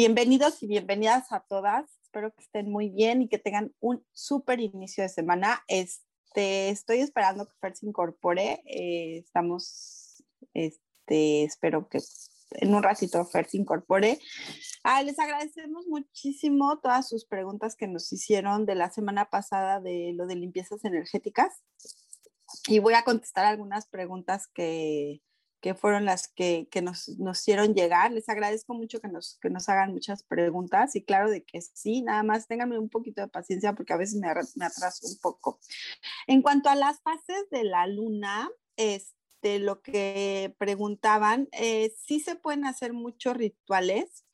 Bienvenidos y bienvenidas a todas. Espero que estén muy bien y que tengan un súper inicio de semana. Este, estoy esperando que Fer se incorpore. Eh, estamos, este, espero que en un ratito Fer se incorpore. Ah, les agradecemos muchísimo todas sus preguntas que nos hicieron de la semana pasada de lo de limpiezas energéticas. Y voy a contestar algunas preguntas que, que fueron las que, que nos, nos, hicieron llegar. Les agradezco mucho que nos, que nos hagan muchas preguntas y claro de que sí, nada más ténganme un poquito de paciencia porque a veces me, me atraso un poco. En cuanto a las fases de la luna, este, lo que preguntaban, eh, sí se pueden hacer muchos rituales.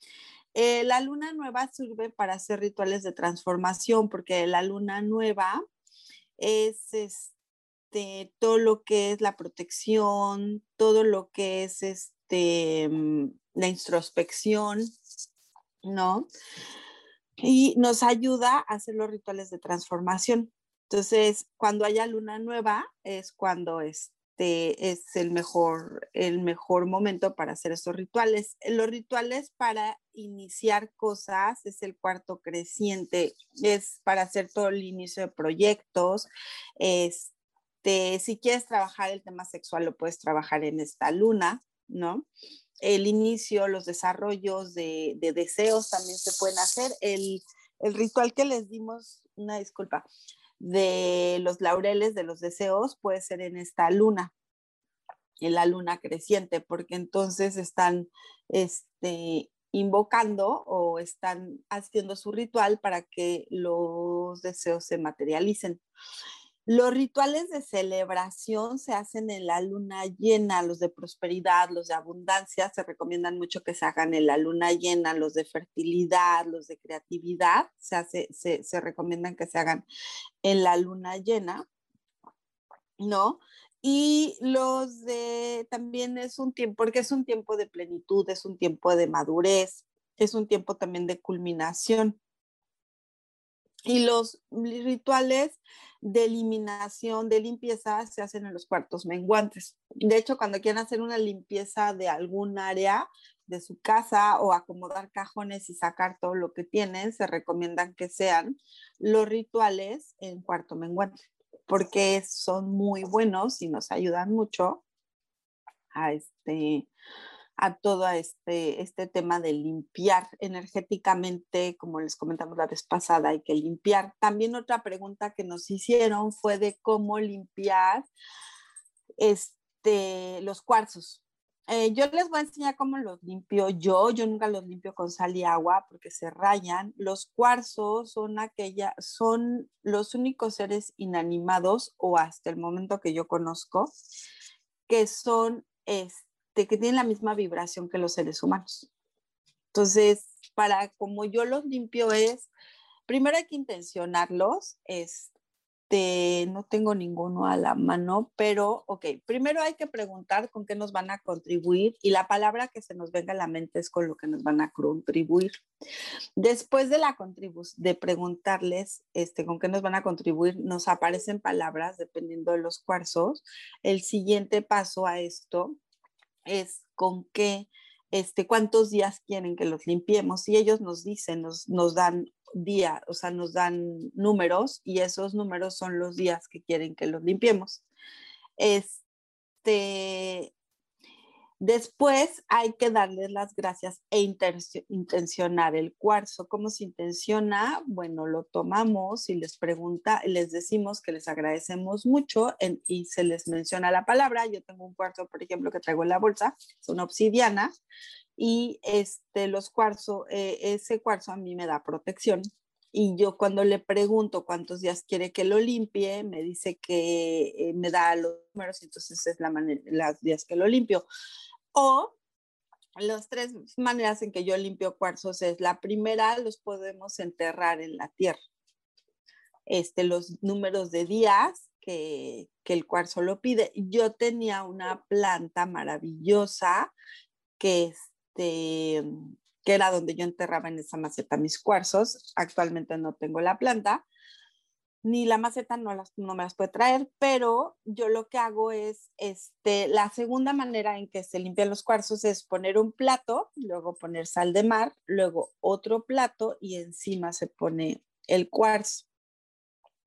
Eh, la luna nueva sirve para hacer rituales de transformación porque la luna nueva es... Este, este, todo lo que es la protección, todo lo que es este, mm, la introspección, ¿no? Y nos ayuda a hacer los rituales de transformación. Entonces, cuando haya luna nueva es cuando este es el mejor, el mejor momento para hacer estos rituales. Los rituales para iniciar cosas es el cuarto creciente, es para hacer todo el inicio de proyectos, es este, si quieres trabajar el tema sexual, lo puedes trabajar en esta luna, ¿no? El inicio, los desarrollos de, deseos también se pueden hacer. El, ritual que les dimos, una disculpa, de los laureles de los deseos puede ser en esta luna, en la luna creciente, porque entonces están este, invocando o están haciendo su ritual para que los deseos se materialicen. Los rituales de celebración se hacen en la luna llena, los de prosperidad, los de abundancia, se recomiendan mucho que se hagan en la luna llena, los de fertilidad, los de creatividad, se, se, se recomiendan que se hagan en la luna llena, ¿no? Y los de también es un tiempo, porque es un tiempo de plenitud, es un tiempo de madurez, es un tiempo también de culminación. Y los rituales de eliminación, de limpieza, se hacen en los cuartos menguantes. De hecho, cuando quieren hacer una limpieza de algún área de su casa o acomodar cajones y sacar todo lo que tienen, se recomiendan que sean los rituales en cuarto menguante, porque son muy buenos y nos ayudan mucho a este a todo este, este tema de limpiar energéticamente, como les comentamos la vez pasada, hay que limpiar. También otra pregunta que nos hicieron fue de cómo limpiar este, los cuarzos. Eh, yo les voy a enseñar cómo los limpio yo. Yo nunca los limpio con sal y agua porque se rayan. Los cuarzos son aquella, son los únicos seres inanimados o hasta el momento que yo conozco que son este, que tienen la misma vibración que los seres humanos. Entonces, para como yo los limpio es, primero hay que intencionarlos, este, no tengo ninguno a la mano, pero, ok, primero hay que preguntar con qué nos van a contribuir y la palabra que se nos venga a la mente es con lo que nos van a contribuir. Después de la de preguntarles este, con qué nos van a contribuir, nos aparecen palabras dependiendo de los cuarzos. El siguiente paso a esto es con qué, este, cuántos días quieren que los limpiemos y ellos nos dicen, nos, nos dan día, o sea, nos dan números y esos números son los días que quieren que los limpiemos. Este, Después hay que darles las gracias e intencionar el cuarzo. ¿Cómo se intenciona? Bueno, lo tomamos y les pregunta, les decimos que les agradecemos mucho y se les menciona la palabra. Yo tengo un cuarzo, por ejemplo, que traigo en la bolsa, es una obsidiana y este, los cuarzos, eh, ese cuarzo a mí me da protección. Y yo cuando le pregunto cuántos días quiere que lo limpie, me dice que eh, me da los números, entonces es la manera, las días que lo limpio. O las tres maneras en que yo limpio cuarzos es la primera, los podemos enterrar en la tierra. Este, los números de días que, que el cuarzo lo pide. Yo tenía una planta maravillosa que es este, que era donde yo enterraba en esa maceta mis cuarzos. Actualmente no tengo la planta, ni la maceta no, las, no me las puede traer, pero yo lo que hago es, este, la segunda manera en que se limpian los cuarzos es poner un plato, luego poner sal de mar, luego otro plato y encima se pone el cuarzo.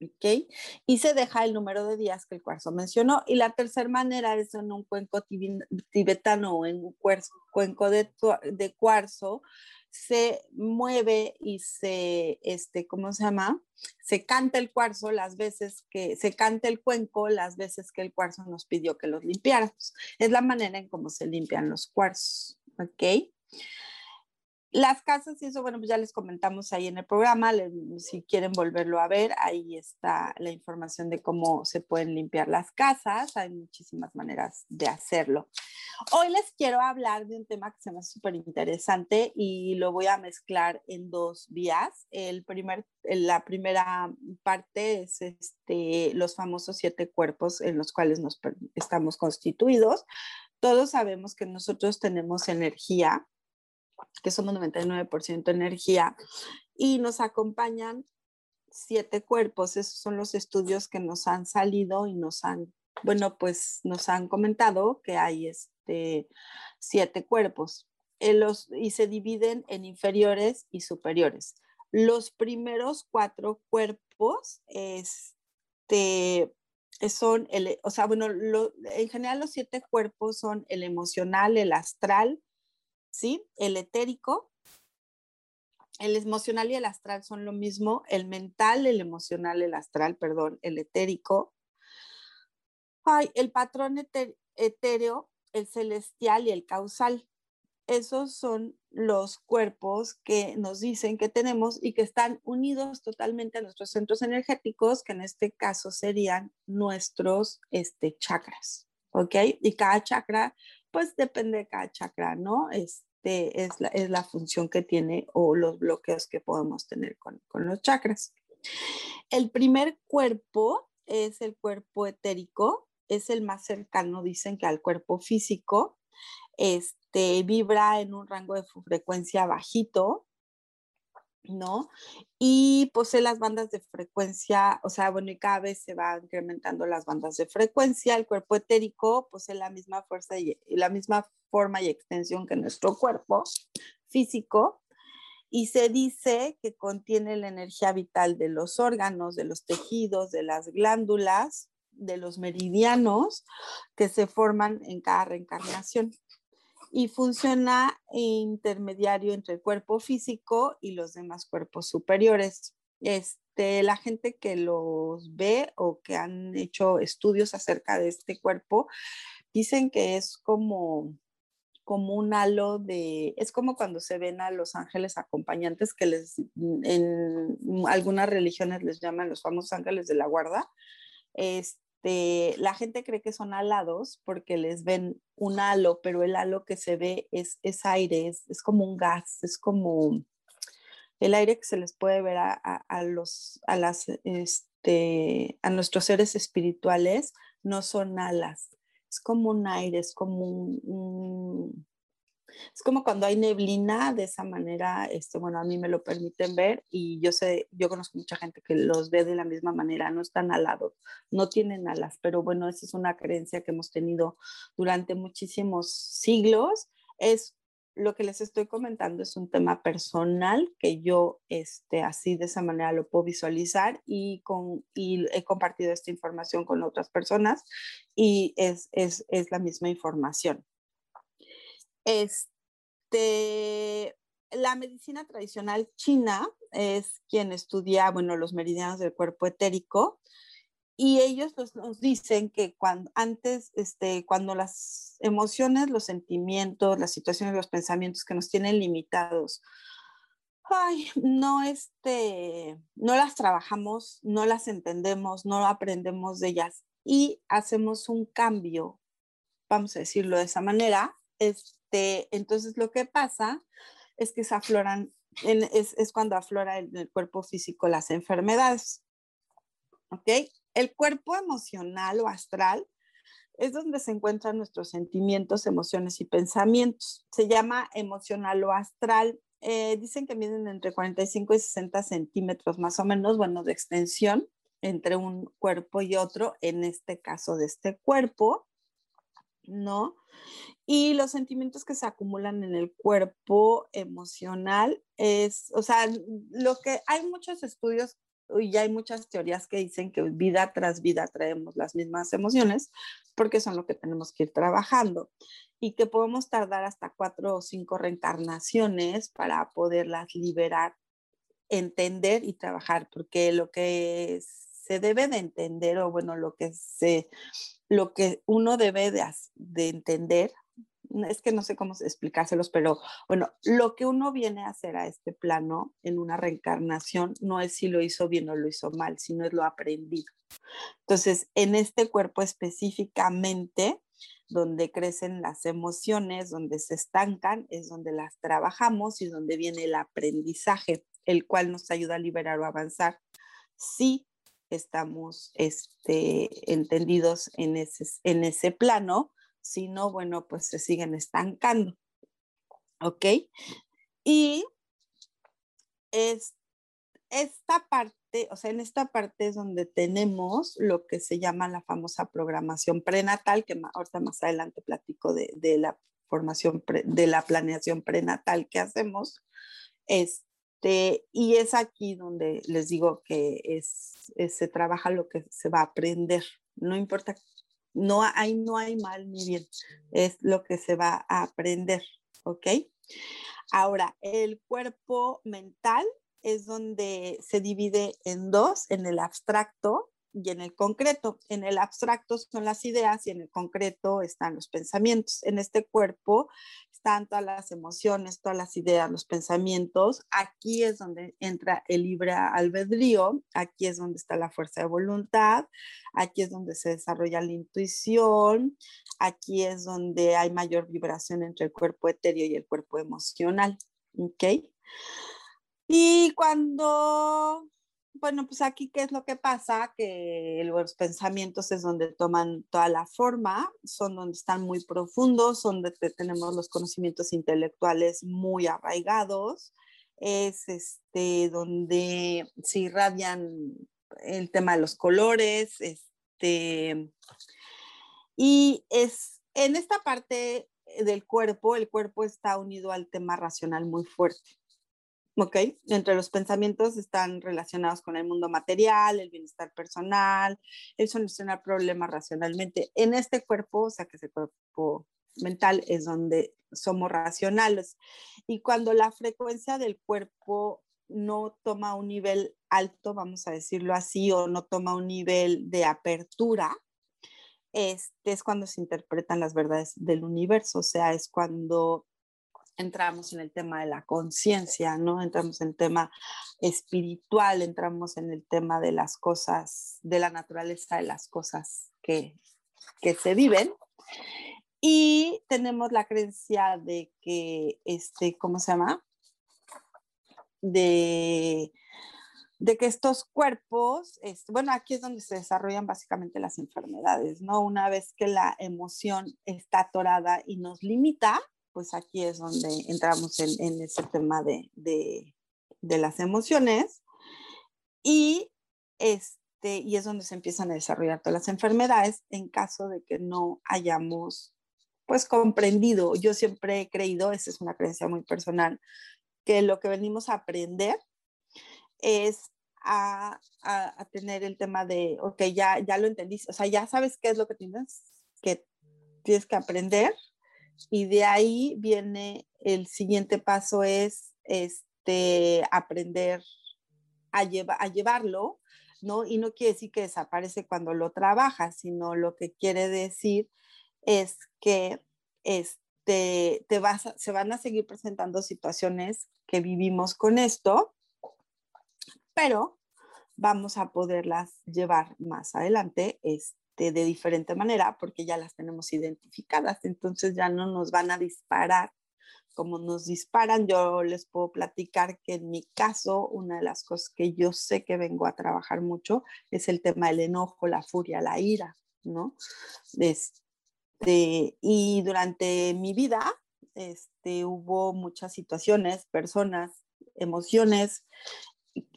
¿ok? Y se deja el número de días que el cuarzo mencionó. Y la tercera manera es en un cuenco tibetano o en un cuenco de, de, cuarzo, se mueve y se, este, ¿cómo se llama? Se canta el cuarzo las veces que, se canta el cuenco las veces que el cuarzo nos pidió que los limpiáramos. Es la manera en cómo se limpian los cuarzos, ¿ok? Las casas, y eso, bueno, pues ya les comentamos ahí en el programa, si quieren volverlo a ver, ahí está la información de cómo se pueden limpiar las casas, hay muchísimas maneras de hacerlo. Hoy les quiero hablar de un tema que se me hace súper interesante y lo voy a mezclar en dos vías. El primer, la primera parte es este, los famosos siete cuerpos en los cuales nos estamos constituidos. Todos sabemos que nosotros tenemos energía que somos 99% energía, y nos acompañan siete cuerpos. Esos son los estudios que nos han salido y nos han, bueno, pues nos han comentado que hay este, siete cuerpos eh, los, y se dividen en inferiores y superiores. Los primeros cuatro cuerpos este, son, el, o sea, bueno, en general los siete cuerpos son el emocional, el astral, ¿sí? El etérico, el emocional y el astral son lo mismo, el mental, el emocional, el astral, perdón, el etérico. Ay, el patrón etéreo, el celestial y el causal. Esos son los cuerpos que nos dicen que tenemos y que están unidos totalmente a nuestros centros energéticos, que en este caso serían nuestros este, chakras, ¿ok? Y cada chakra, pues depende de cada chakra, ¿no? Es, este, es, la, es, la, función que tiene o los bloqueos que podemos tener con, con los chakras. El primer cuerpo es el cuerpo etérico, es el más cercano, dicen que al cuerpo físico. Este vibra en un rango de frecuencia bajito, ¿no? Y posee las bandas de frecuencia, o sea, bueno, y cada vez se van incrementando las bandas de frecuencia. El cuerpo etérico posee la misma fuerza y, la misma forma y extensión que nuestro cuerpo físico. Y se dice que contiene la energía vital de los órganos, de los tejidos, de las glándulas, de los meridianos que se forman en cada reencarnación y funciona intermediario entre el cuerpo físico y los demás cuerpos superiores. Este, la gente que los ve o que han hecho estudios acerca de este cuerpo dicen que es como como un halo de, es como cuando se ven a los ángeles acompañantes que les, en algunas religiones les llaman los famosos ángeles de la guarda, este, este, la gente cree que son alados porque les ven un halo, pero el halo que se ve es, es aire, es, es, como un gas, es como el aire que se les puede ver a, a, los, a, las, este, a nuestros seres espirituales, no son alas, es como un aire, es como un es como cuando hay neblina, de esa manera, este, bueno, a mí me lo permiten ver y yo sé, yo conozco mucha gente que los ve de la misma manera, no están alados, no tienen alas, pero bueno, esa es una creencia que hemos tenido durante muchísimos siglos. Es lo que les estoy comentando es un tema personal que yo este, así de esa manera lo puedo visualizar y, con, y he compartido esta información con otras personas y es, es, es la misma información. Este, la medicina tradicional china es quien estudia, bueno, los meridianos del cuerpo etérico y ellos nos dicen que cuando antes, este, cuando las emociones, los sentimientos, las situaciones, los pensamientos que nos tienen limitados, ay, no, este, no las trabajamos, no las entendemos, no aprendemos de ellas y hacemos un cambio, vamos a decirlo de esa manera, este, entonces lo que pasa es que se afloran, es, es, cuando aflora en el cuerpo físico las enfermedades. ¿Ok? El cuerpo emocional o astral es donde se encuentran nuestros sentimientos, emociones y pensamientos. Se llama emocional o astral. Eh, dicen que miden entre 45 y 60 centímetros más o menos, bueno, de extensión entre un cuerpo y otro, en este caso de este cuerpo, ¿no? Y los sentimientos que se acumulan en el cuerpo emocional es, o sea, lo que hay muchos estudios y hay muchas teorías que dicen que vida tras vida traemos las mismas emociones porque son lo que tenemos que ir trabajando y que podemos tardar hasta cuatro o cinco reencarnaciones para poderlas liberar, entender y trabajar, porque lo que se debe de entender o bueno, lo que se, lo que uno debe de, de entender es que no sé cómo explicárselos, pero bueno, lo que uno viene a hacer a este plano en una reencarnación no es si lo hizo bien o lo hizo mal, sino es lo aprendido. Entonces, en este cuerpo específicamente, donde crecen las emociones, donde se estancan, es donde las trabajamos y donde viene el aprendizaje, el cual nos ayuda a liberar o avanzar. Si estamos este, entendidos en ese, en ese plano, si no, bueno, pues se siguen estancando. ¿Ok? Y es, esta parte, o sea, en esta parte es donde tenemos lo que se llama la famosa programación prenatal, que ahorita más adelante platico de, la formación, de la planeación prenatal que hacemos. Este, y es aquí donde les digo que es, se trabaja lo que se va a aprender. No importa no hay, no hay mal ni bien, es lo que se va a aprender, ¿ok? Ahora, el cuerpo mental es donde se divide en dos, en el abstracto y en el concreto. En el abstracto son las ideas y en el concreto están los pensamientos. En este cuerpo están todas las emociones, todas las ideas, los pensamientos. Aquí es donde entra el libre albedrío, aquí es donde está la fuerza de voluntad, aquí es donde se desarrolla la intuición, aquí es donde hay mayor vibración entre el cuerpo etéreo y el cuerpo emocional. ¿Ok? Y cuando bueno, pues aquí, ¿qué es lo que pasa? Que los pensamientos es donde toman toda la forma, son donde están muy profundos, donde tenemos los conocimientos intelectuales muy arraigados, es este, donde se irradian el tema de los colores, este, y es en esta parte del cuerpo, el cuerpo está unido al tema racional muy fuerte. ¿Ok? Entre los pensamientos están relacionados con el mundo material, el bienestar personal, el solucionar problemas racionalmente. En este cuerpo, o sea, que ese cuerpo mental es donde somos racionales. Y cuando la frecuencia del cuerpo no toma un nivel alto, vamos a decirlo así, o no toma un nivel de apertura, este es cuando se interpretan las verdades del universo, o sea, es cuando entramos en el tema de la conciencia, ¿no? Entramos en el tema espiritual, entramos en el tema de las cosas, de la naturaleza de las cosas que, que se viven. Y tenemos la creencia de que, este, ¿cómo se llama? De, de que estos cuerpos, este, bueno, aquí es donde se desarrollan básicamente las enfermedades, ¿no? Una vez que la emoción está atorada y nos limita, pues aquí es donde entramos en, ese tema de, las emociones y, este, y es donde se empiezan a desarrollar todas las enfermedades en caso de que no hayamos pues comprendido. Yo siempre he creído, esa es una creencia muy personal, que lo que venimos a aprender es a, tener el tema de, ok, ya, ya lo entendiste, o sea, ya sabes qué es lo que tienes que, tienes que aprender Y de ahí viene el siguiente paso es este, aprender a, a llevarlo, ¿no? Y no quiere decir que desaparece cuando lo trabajas, sino lo que quiere decir es que este, te vas se van a seguir presentando situaciones que vivimos con esto, pero vamos a poderlas llevar más adelante este, de diferente manera porque ya las tenemos identificadas, entonces ya no nos van a disparar como nos disparan. Yo les puedo platicar que en mi caso, una de las cosas que yo sé que vengo a trabajar mucho es el tema del enojo, la furia, la ira, ¿no? Este, y durante mi vida este, hubo muchas situaciones, personas, emociones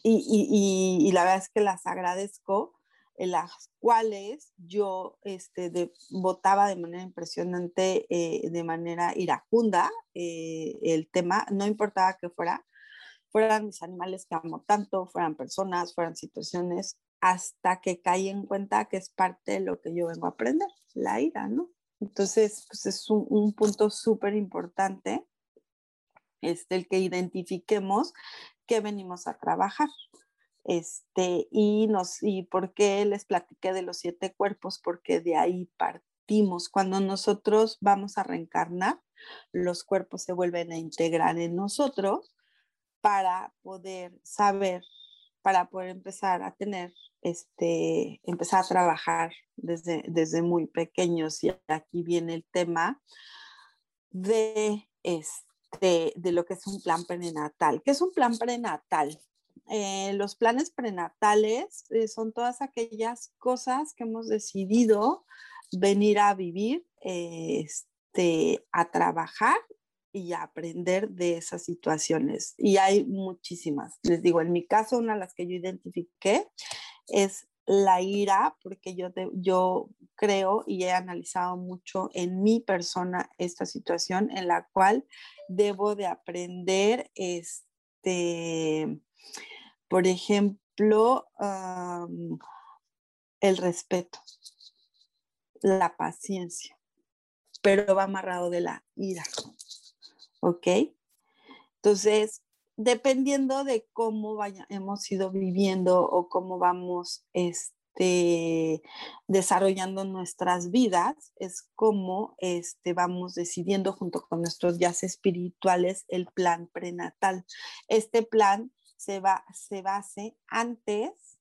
y, la verdad es que las agradezco, en las cuales yo este, votaba de manera impresionante, eh, de manera iracunda eh, el tema, no importaba que fuera, fueran mis animales que amo tanto, fueran personas, fueran situaciones, hasta que caí en cuenta que es parte de lo que yo vengo a aprender, la ira, ¿no? Entonces, pues es un, un punto súper importante este, el que identifiquemos qué venimos a trabajar. Este, y, nos, y por qué les platiqué de los siete cuerpos, porque de ahí partimos. Cuando nosotros vamos a reencarnar, los cuerpos se vuelven a integrar en nosotros para poder saber, para poder empezar a tener, este, empezar a trabajar desde, desde muy pequeños. Y aquí viene el tema de este de, lo que es un plan prenatal. ¿Qué es un plan prenatal? Eh, los planes prenatales eh, son todas aquellas cosas que hemos decidido venir a vivir, este, a trabajar y a aprender de esas situaciones. Y hay muchísimas. Les digo, en mi caso, una de las que yo identifiqué es la ira, porque yo, yo creo y he analizado mucho en mi persona esta situación en la cual debo de aprender, este, por ejemplo, el respeto, la paciencia, pero va amarrado de la ira, ¿ok? Entonces, dependiendo de cómo vaya, hemos ido viviendo o cómo vamos este, desarrollando nuestras vidas, es como este, vamos decidiendo junto con nuestros días espirituales el plan prenatal. Este plan se, va, se base antes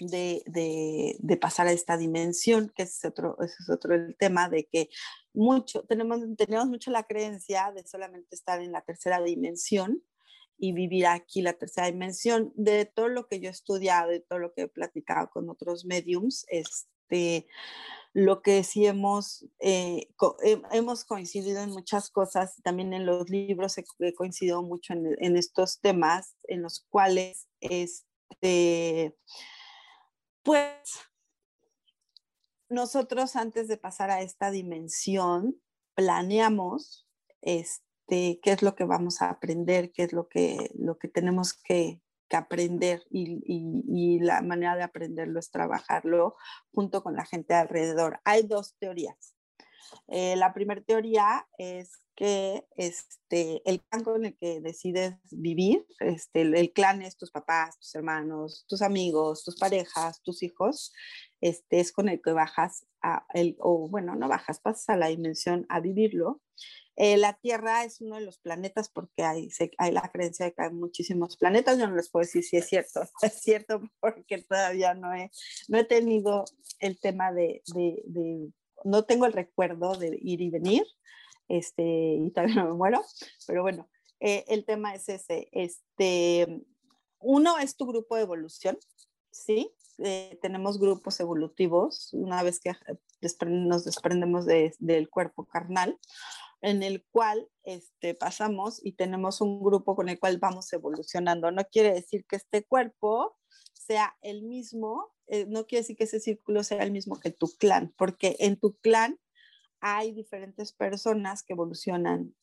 de, de, pasar a esta dimensión, que es otro, ese es otro el tema de que mucho, tenemos, tenemos mucho la creencia de solamente estar en la tercera dimensión, y vivir aquí la tercera dimensión. De todo lo que yo he estudiado, de todo lo que he platicado con otros mediums, este, lo que sí hemos, eh, hemos coincidido en muchas cosas, también en los libros he, coincidido mucho en, en, estos temas en los cuales, este, pues, nosotros antes de pasar a esta dimensión, planeamos, este, qué es lo que vamos a aprender, qué es lo que, lo que tenemos que, aprender y, la manera de aprenderlo es trabajarlo junto con la gente alrededor. Hay dos teorías. Eh, la primera teoría es que este, el clan con el que decides vivir, este, el, clan es tus papás, tus hermanos, tus amigos, tus parejas, tus hijos, este, es con el que bajas, a el, o bueno, no bajas, pasas a la dimensión a vivirlo eh, la Tierra es uno de los planetas porque hay, hay, la creencia de que hay muchísimos planetas. Yo no les puedo decir si es cierto. Es cierto porque todavía no he, no he tenido el tema de, de, no tengo el recuerdo de ir y venir, este, y todavía no me muero, pero bueno, eh, el tema es ese. Este, uno es tu grupo de evolución, ¿sí? Eh, tenemos grupos evolutivos una vez que nos desprendemos de, del cuerpo carnal en el cual este, pasamos y tenemos un grupo con el cual vamos evolucionando. No quiere decir que este cuerpo sea el mismo, eh, no quiere decir que ese círculo sea el mismo que tu clan, porque en tu clan hay diferentes personas que evolucionan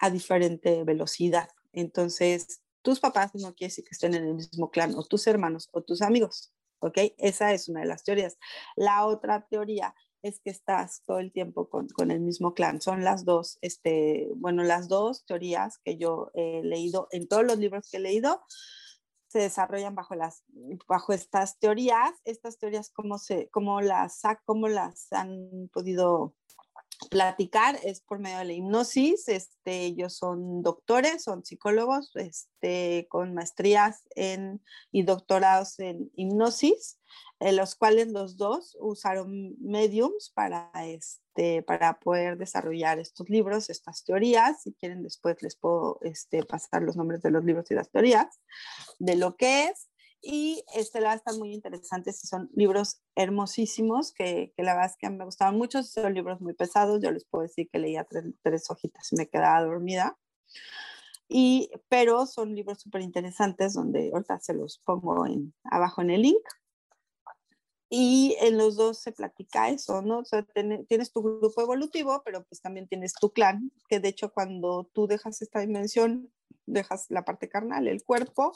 a diferente velocidad. Entonces, tus papás no quiere decir que estén en el mismo clan, o tus hermanos, o tus amigos, ¿ok? Esa es una de las teorías. La otra teoría es que estás todo el tiempo con, el mismo clan. Son las dos, este, bueno, las dos teorías que yo he leído en todos los libros que he leído se desarrollan bajo, las, bajo estas teorías. Estas teorías, ¿cómo, se, cómo, las, cómo las han podido platicar es por medio de la hipnosis. Este, ellos son doctores, son psicólogos este, con maestrías en, y doctorados en hipnosis, en los cuales los dos usaron mediums para, este, para poder desarrollar estos libros, estas teorías. Si quieren, después les puedo este, pasar los nombres de los libros y las teorías de lo que es. Y este, la están muy interesantes y son libros hermosísimos que, que la verdad es que me gustaban mucho. Son libros muy pesados. Yo les puedo decir que leía tres, tres hojitas y me quedaba dormida. Y, pero son libros súper interesantes donde ahorita se los pongo en, abajo en el link. Y en los dos se platica eso, ¿no? O sea, tienes tu grupo evolutivo, pero pues también tienes tu clan, que de hecho cuando tú dejas esta dimensión, dejas la parte carnal, el cuerpo,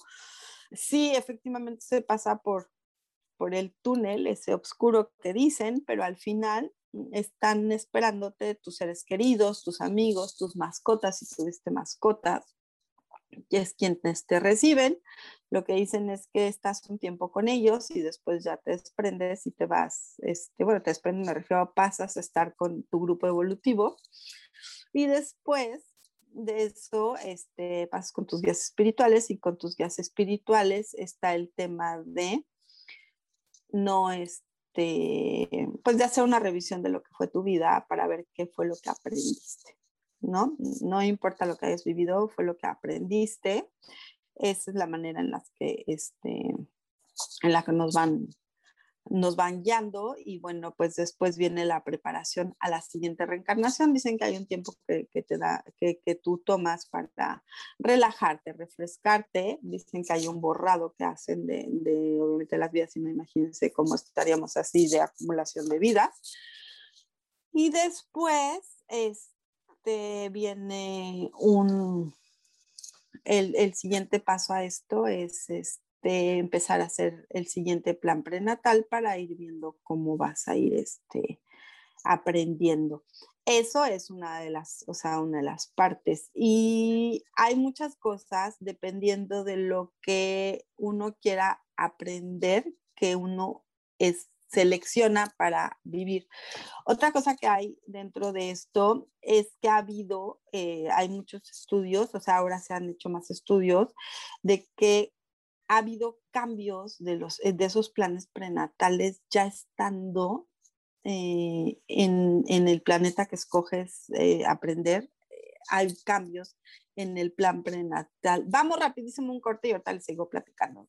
sí, efectivamente se pasa por, por el túnel, ese oscuro que dicen, pero al final están esperándote tus seres queridos, tus amigos, tus mascotas, si tuviste mascotas, y es quienes te reciben. Lo que dicen es que estás un tiempo con ellos y después ya te desprendes y te vas, este, bueno, te desprendes, me refiero pasas a estar con tu grupo evolutivo. Y después de eso este, pasas con tus guías espirituales y con tus guías espirituales está el tema de no, este, pues de hacer una revisión de lo que fue tu vida para ver qué fue lo que aprendiste, ¿no? No importa lo que hayas vivido, fue lo que aprendiste. Esa es la manera en que, este, en la que nos van nos van guiando y bueno, pues después viene la preparación a la siguiente reencarnación. Dicen que hay un tiempo que, te da, que, que, tú tomas para relajarte, refrescarte. Dicen que hay un borrado que hacen de, de obviamente las vidas y no imagínense cómo estaríamos así de acumulación de vidas. Y después este, viene un, el, el siguiente paso a esto es este, empezar a hacer el siguiente plan prenatal para ir viendo cómo vas a ir este, aprendiendo. Eso es una de las, o sea, una de las partes. Y hay muchas cosas dependiendo de lo que uno quiera aprender, que uno es, selecciona para vivir. Otra cosa que hay dentro de esto es que ha habido, eh, hay muchos estudios, o sea, ahora se han hecho más estudios de que ha habido cambios de, los, eh, de esos planes prenatales ya estando eh, en, el planeta que escoges eh, aprender. hay cambios en el plan prenatal. Vamos rapidísimo un corte y ahorita les sigo platicando.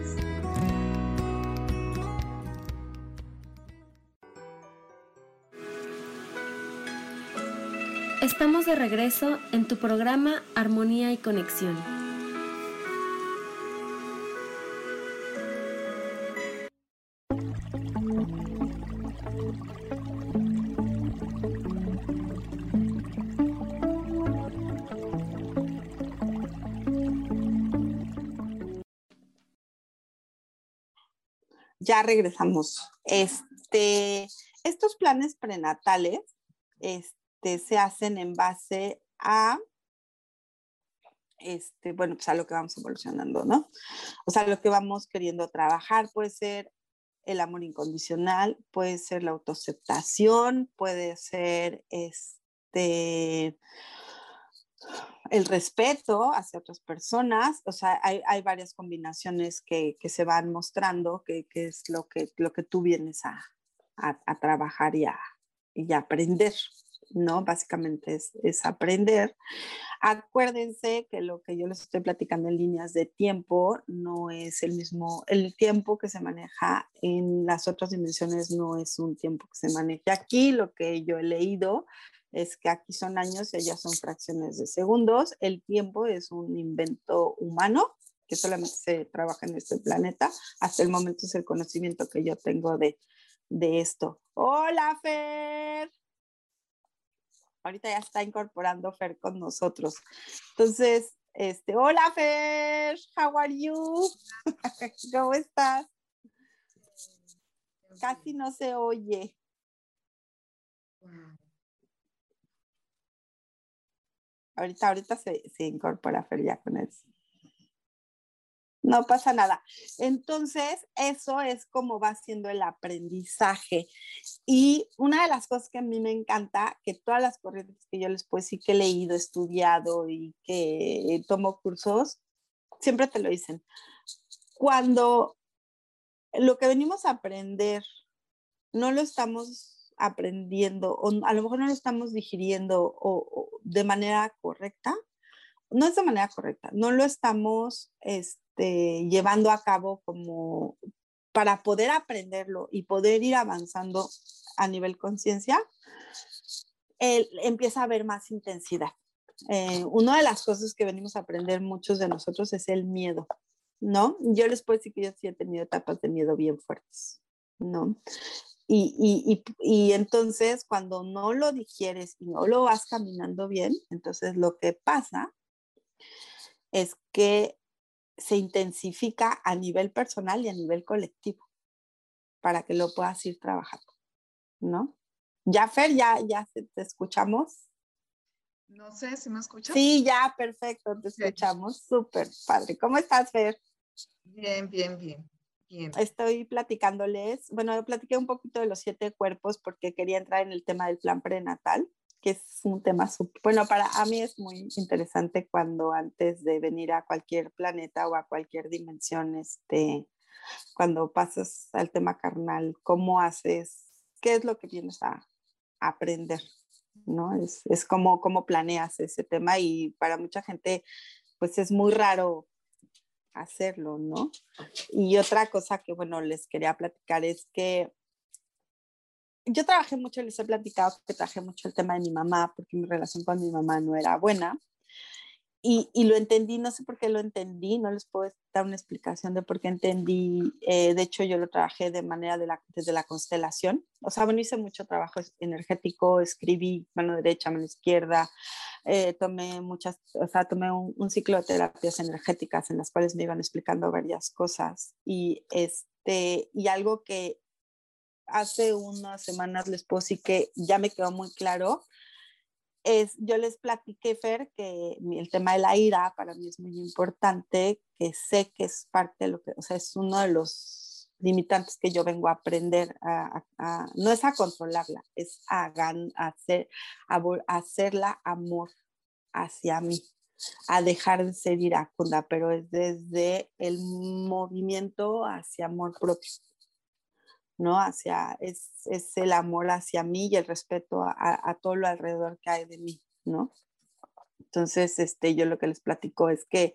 Estamos de regreso en tu programa Armonía y Conexión. Ya regresamos. Este, estos planes prenatales, este, este, se hacen en base a, este, bueno, pues a lo que vamos evolucionando, ¿no? O sea, lo que vamos queriendo trabajar puede ser el amor incondicional, puede ser la autoaceptación, puede ser este el respeto hacia otras personas, o sea, hay, varias combinaciones que, se van mostrando, que, es lo que, lo que tú vienes a, trabajar y a, y a aprender, ¿no? Básicamente es, aprender. Acuérdense que lo que yo les estoy platicando en líneas de tiempo no es el mismo, el tiempo que se maneja en las otras dimensiones no es un tiempo que se maneja aquí. Lo que yo he leído es que aquí son años y allá son fracciones de segundos. El tiempo es un invento humano que solamente se trabaja en este planeta. Hasta el momento es el conocimiento que yo tengo de, de esto. Hola, Fer ahorita ya está incorporando Fer con nosotros. Entonces, este, hola Fer, how are you? ¿Cómo estás? Casi no se oye. Ahorita, ahorita se, se incorpora Fer ya con eso. No pasa nada. Entonces, eso es como va siendo el aprendizaje. Y una de las cosas que a mí me encanta, que todas las corrientes que yo les puedo decir que he leído, estudiado y que tomo cursos, siempre te lo dicen. Cuando lo que venimos a aprender no lo estamos aprendiendo o a lo mejor no lo estamos digiriendo o, de manera correcta, no es de manera correcta, no lo estamos este, llevando a cabo como para poder aprenderlo y poder ir avanzando a nivel conciencia, empieza a haber más intensidad. Eh, una de las cosas que venimos a aprender muchos de nosotros es el miedo, ¿no? Yo les puedo decir que yo sí he tenido etapas de miedo bien fuertes, ¿no? Y, y, y, entonces cuando no lo digieres y no lo vas caminando bien, entonces lo que pasa es que se intensifica a nivel personal y a nivel colectivo para que lo puedas ir trabajando, ¿no? Ya, Fer, ya, ya te escuchamos. No sé si me escuchas. Sí, ya, perfecto, te escuchamos. Súper padre. ¿Cómo estás, Fer? Bien, bien, bien. Bien. Estoy platicándoles, bueno, platiqué un poquito de los siete cuerpos porque quería entrar en el tema del plan prenatal que es un tema, bueno, para a mí es muy interesante cuando antes de venir a cualquier planeta o a cualquier dimensión, este, cuando pasas al tema carnal, cómo haces, qué es lo que vienes a, aprender, ¿no? Es, es como cómo planeas ese tema y para mucha gente, pues es muy raro hacerlo, ¿no? Y otra cosa que, bueno, les quería platicar es que yo trabajé mucho, les he platicado que trabajé mucho el tema de mi mamá, porque mi relación con mi mamá no era buena. Y, lo entendí, no sé por qué lo entendí, no les puedo dar una explicación de por qué entendí. Eh, de hecho, yo lo trabajé de manera de la, desde la constelación. O sea, bueno, hice mucho trabajo energético, escribí mano derecha, mano izquierda, eh, tomé muchas, o sea, tomé un, un, ciclo de terapias energéticas en las cuales me iban explicando varias cosas. Y, este, y algo que hace unas semanas les puedo decir que ya me quedó muy claro. Es, yo les platiqué, Fer, que el tema de la ira para mí es muy importante, que sé que es parte de lo que, o sea, es uno de los limitantes que yo vengo a aprender, a, no es a controlarla, es a, hacer, a, hacerla amor hacia mí, a dejar de ser iracunda, pero es desde el movimiento hacia amor propio. ¿No? Hacia, es, es, el amor hacia mí y el respeto a, a, todo lo alrededor que hay de mí, ¿no? Entonces, este, yo lo que les platico es que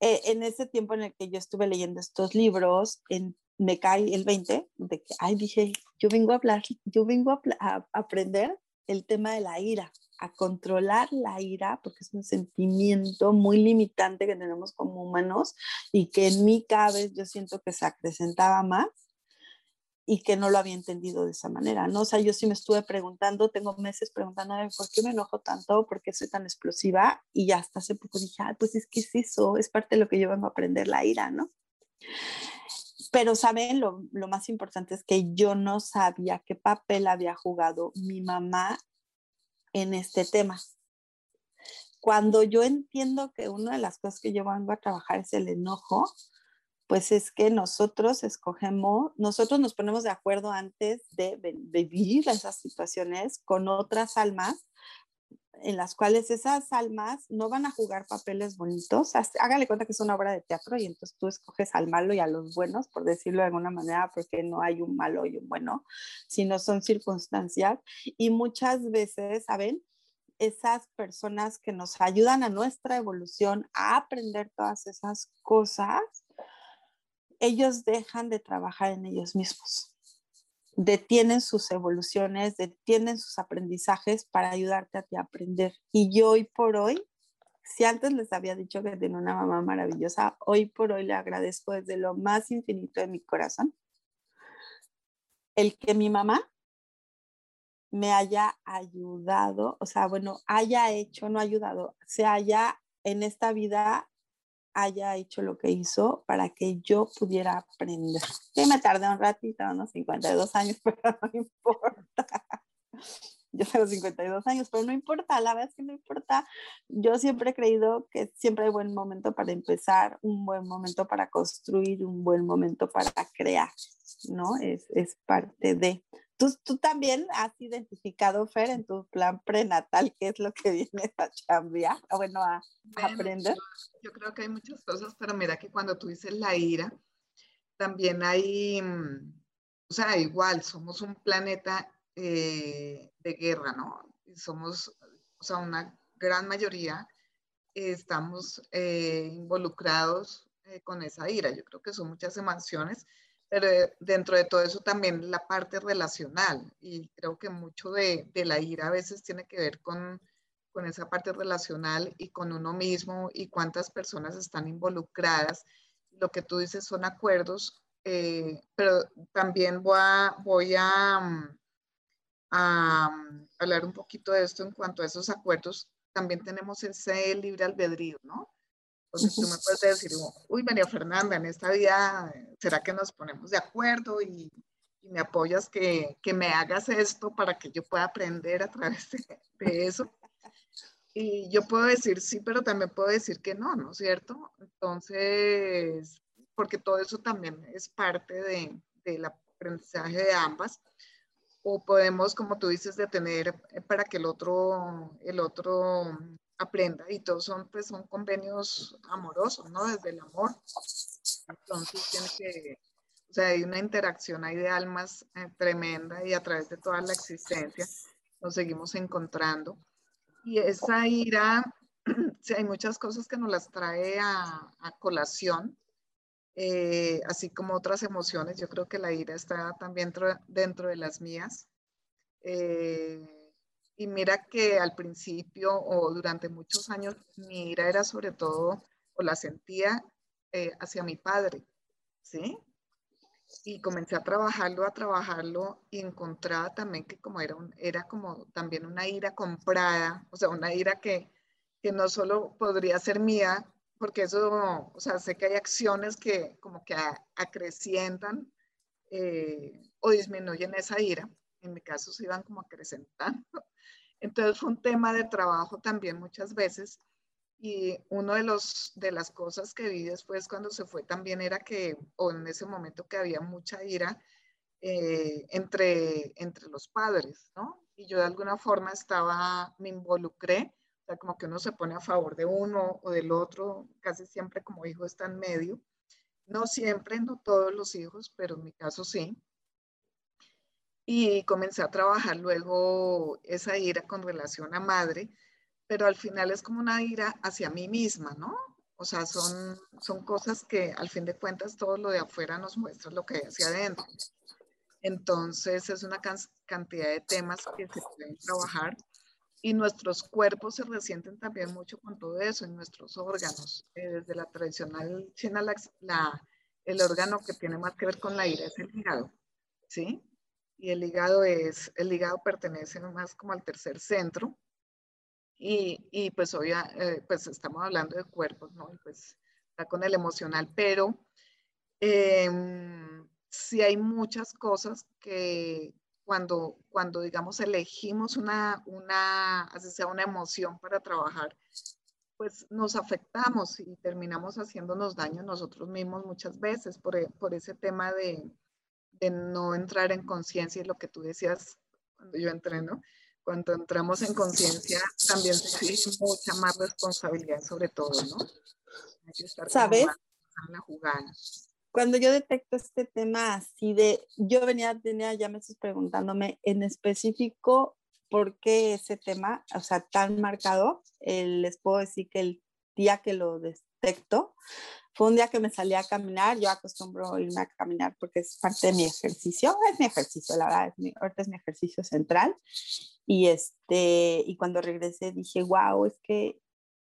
eh, en ese tiempo en el que yo estuve leyendo estos libros, en, me cae el 20 de que, ay, dije, yo vengo a hablar, yo vengo a, a, aprender el tema de la ira, a controlar la ira, porque es un sentimiento muy limitante que tenemos como humanos y que en mí cada vez yo siento que se acrecentaba más y que no lo había entendido de esa manera, ¿no? O sea, yo sí me estuve preguntando, tengo meses preguntándome por qué me enojo tanto, por qué soy tan explosiva y hasta hace poco dije, ah, pues es que es eso, es parte de lo que yo vengo a aprender, la ira, ¿no? Pero, ¿saben? Lo, lo más importante es que yo no sabía qué papel había jugado mi mamá en este tema. Cuando yo entiendo que una de las cosas que yo vengo a trabajar es el enojo, pues es que nosotros escogemos, nosotros nos ponemos de acuerdo antes de, vivir esas situaciones con otras almas en las cuales esas almas no van a jugar papeles bonitos. Hágale cuenta que es una obra de teatro y entonces tú escoges al malo y a los buenos, por decirlo de alguna manera, porque no hay un malo y un bueno, sino son circunstancias. Y muchas veces, ¿saben? Esas personas que nos ayudan a nuestra evolución a aprender todas esas cosas, ellos dejan de trabajar en ellos mismos. Detienen sus evoluciones, detienen sus aprendizajes para ayudarte a ti a aprender. Y yo hoy por hoy, si antes les había dicho que tenía una mamá maravillosa, hoy por hoy le agradezco desde lo más infinito de mi corazón el que mi mamá me haya ayudado, o sea, bueno, haya hecho, no ayudado, se haya en esta vida haya hecho lo que hizo para que yo pudiera aprender. Sí, me tardé un ratito, unos 52 años, pero no importa. Yo tengo 52 años, pero no importa, la verdad es que no importa. Yo siempre he creído que siempre hay buen momento para empezar, un buen momento para construir, un buen momento para crear, ¿no? Es, es parte de. ¿Tú, tú también has identificado, Fer, en tu plan prenatal qué es lo que viene a cambiar, bueno, a, aprender. Yo, creo que hay muchas cosas, pero mira que cuando tú dices la ira, también hay, mm, o sea, igual, somos un planeta eh, de guerra, ¿no? somos, o sea, una gran mayoría estamos eh, involucrados eh, con esa ira. Yo creo que son muchas emociones pero dentro de todo eso también la parte relacional y creo que mucho de, de la ira a veces tiene que ver con, con, esa parte relacional y con uno mismo y cuántas personas están involucradas. Lo que tú dices son acuerdos, eh, pero también voy a, voy a, a, hablar un poquito de esto en cuanto a esos acuerdos. También tenemos ese libre albedrío, ¿no? Entonces tú me puedes decir, uy, María Fernanda, en esta vida, ¿será que nos ponemos de acuerdo y, me apoyas que, que, me hagas esto para que yo pueda aprender a través de, eso? Y yo puedo decir sí, pero también puedo decir que no, ¿no es cierto? Entonces, porque todo eso también es parte de, del aprendizaje de ambas. O podemos, como tú dices, detener para que el otro, el otro aprenda y todos son pues son convenios amorosos, ¿no? Desde el amor. Entonces tiene que, o sea, hay una interacción ahí de almas eh, tremenda y a través de toda la existencia nos seguimos encontrando. Y esa ira, hay muchas cosas que nos las trae a, a colación, eh, así como otras emociones. Yo creo que la ira está también dentro, dentro de las mías. Eh, y mira que al principio o durante muchos años mi ira era sobre todo, o la sentía eh, hacia mi padre, ¿sí? Y comencé a trabajarlo, a trabajarlo y encontraba también que como era, un, era como también una ira comprada, o sea, una ira que, que no solo podría ser mía, porque eso, o sea, sé que hay acciones que como que acrecientan eh, o disminuyen esa ira. En mi caso se iban como acrecentando. Entonces fue un tema de trabajo también muchas veces Y uno de los de las cosas que vi después cuando se fue también era que, o en ese momento que había mucha ira eh, entre, entre los padres, ¿no? Y yo de alguna forma estaba, me involucré, o sea, como que uno se pone a favor de uno o del otro, casi siempre como hijo está en medio. No siempre, no todos los hijos, pero en mi caso sí. Y comencé a trabajar luego esa ira con relación a madre, pero al final es como una ira hacia mí misma, ¿no? O sea, son, son cosas que al fin de cuentas todo lo de afuera nos muestra lo que hay hacia adentro. Entonces es una cantidad de temas que se pueden trabajar y nuestros cuerpos se resienten también mucho con todo eso, en nuestros órganos. Eh, desde la tradicional china, la, el órgano que tiene más que ver con la ira es el hígado, ¿sí? Y el hígado es, el hígado pertenece más como al tercer centro. Y, y pues obvia, eh, pues estamos hablando de cuerpos, ¿no? Y pues está con el emocional, pero eh, sí hay muchas cosas que cuando, cuando digamos, elegimos una, una, así sea una emoción para trabajar, pues nos afectamos y terminamos haciéndonos daño nosotros mismos muchas veces por, por ese tema de, de, no entrar en conciencia y lo que tú decías cuando yo entré, ¿no? Cuando entramos en conciencia también se exige mucha más responsabilidad sobre todo, ¿no? Hay que estar ¿Sabes? En la jugada cuando yo detecto este tema así de, yo venía, tenía ya meses preguntándome en específico por qué ese tema, o sea, tan marcado, les puedo decir que el día que lo detecto, fue un día que me salí a caminar, yo acostumbro irme a caminar porque es parte de mi ejercicio, es mi ejercicio, la verdad, es mi, ahorita es mi ejercicio central, y, este, y cuando regresé dije, wow, es que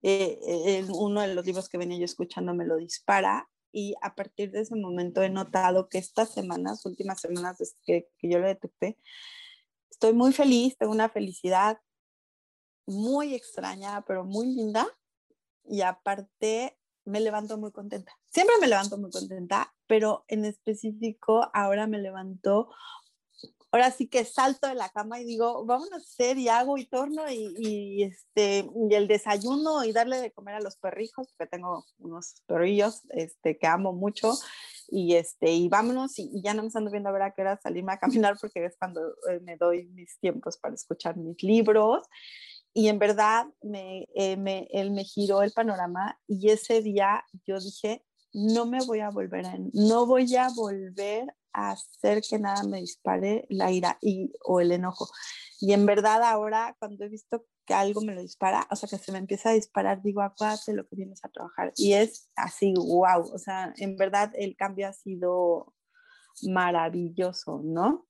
eh, uno de los libros que venía yo escuchando me lo dispara y a partir de ese momento he notado que estas semanas, últimas semanas que, que yo lo detecté, estoy muy feliz, tengo una felicidad muy extraña, pero muy linda y aparte me levanto muy contenta. Siempre me levanto muy contenta, pero en específico ahora me levanto ahora sí que salto de la cama y digo, vamos a hacer y hago y torno y, y, este, y el desayuno y darle de comer a los perrijos, porque tengo unos perrillos este, que amo mucho. Y, este, y vámonos y, ya no me están viendo a ver a qué hora salirme a caminar porque es cuando eh, me doy mis tiempos para escuchar mis libros. Y en verdad me, eh, me, él me giró el panorama y ese día yo dije, no me voy a volver a, no voy a volver hacer que nada me dispare la ira y, o el enojo. Y en verdad ahora cuando he visto que algo me lo dispara, o sea, que se me empieza a disparar, digo, acuérdate lo que vienes a trabajar. Y es así, wow, o sea, en verdad el cambio ha sido maravilloso, ¿no?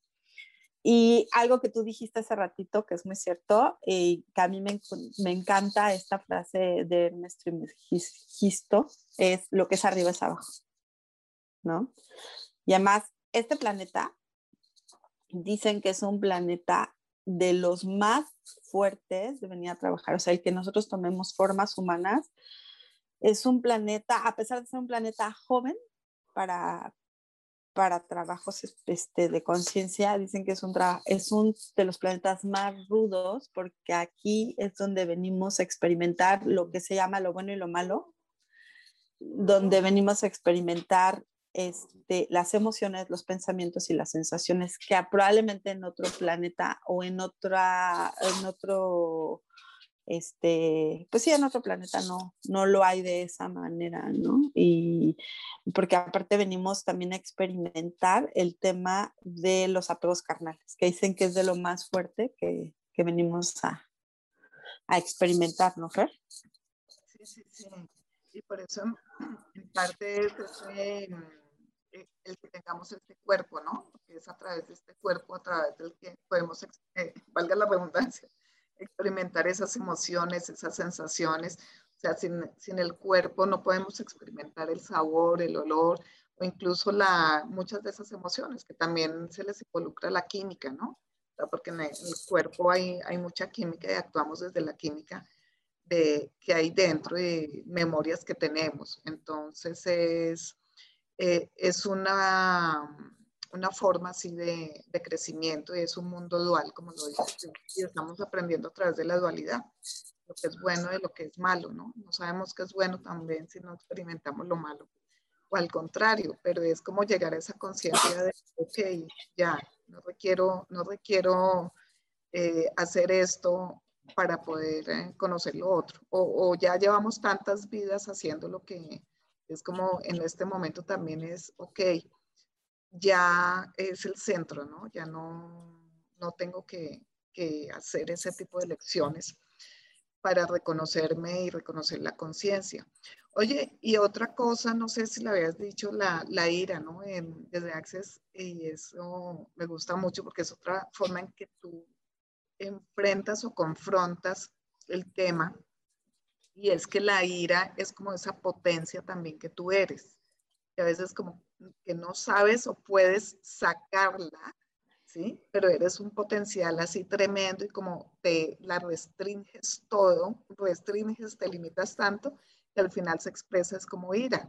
Y algo que tú dijiste hace ratito, que es muy cierto, y que a mí me, me, encanta esta frase de Ernesto Gisto, es lo que es arriba es abajo, ¿no? Y además, este planeta dicen que es un planeta de los más fuertes de venir a trabajar, o sea, el que nosotros tomemos formas humanas, es un planeta, a pesar de ser un planeta joven para, para trabajos este, de conciencia, dicen que es un, es un de los planetas más rudos porque aquí es donde venimos a experimentar lo que se llama lo bueno y lo malo, donde venimos a experimentar este, las emociones, los pensamientos y las sensaciones que probablemente en otro planeta o en, otra, en otro, este, pues sí, en otro planeta no, no lo hay de esa manera, ¿no? Y porque aparte venimos también a experimentar el tema de los apegos carnales, que dicen que es de lo más fuerte que, que venimos a, a experimentar, ¿no, Fer? Sí, sí, sí. Y por eso, en parte, es ese eh, el que tengamos este cuerpo, ¿no? es a través de este cuerpo, a través del que podemos, eh, valga la redundancia, experimentar esas emociones, esas sensaciones. O sea, sin, sin, el cuerpo no podemos experimentar el sabor, el olor o incluso la, muchas de esas emociones que también se les involucra la química, ¿no? Porque en el, cuerpo hay, hay mucha química y actuamos desde la química de, que hay dentro de memorias que tenemos. Entonces es eh, es una, una forma así de, de, crecimiento y es un mundo dual, como lo dices, y estamos aprendiendo a través de la dualidad. lo que es bueno de lo que es malo, ¿no? No sabemos qué es bueno también si no experimentamos lo malo. O al contrario, pero es como llegar a esa conciencia de, ok, ya, no requiero, no requiero eh, hacer esto para poder eh, conocer lo otro. O, o, ya llevamos tantas vidas haciendo lo que es como en este momento también es, ok, ya es el centro, ¿no? Ya no, no tengo que, que hacer ese tipo de lecciones para reconocerme y reconocer la conciencia. Oye, y otra cosa, no sé si la habías dicho, la, la ira, ¿no? En, desde Access, y eso me gusta mucho porque es otra forma en que tú enfrentas o confrontas el tema, y es que la ira es como esa potencia también que tú eres, que a veces como que no sabes o puedes sacarla ¿sí? Pero eres un potencial así tremendo y como te la restringes todo, restringes, te limitas tanto, que al final se expresa es como ira.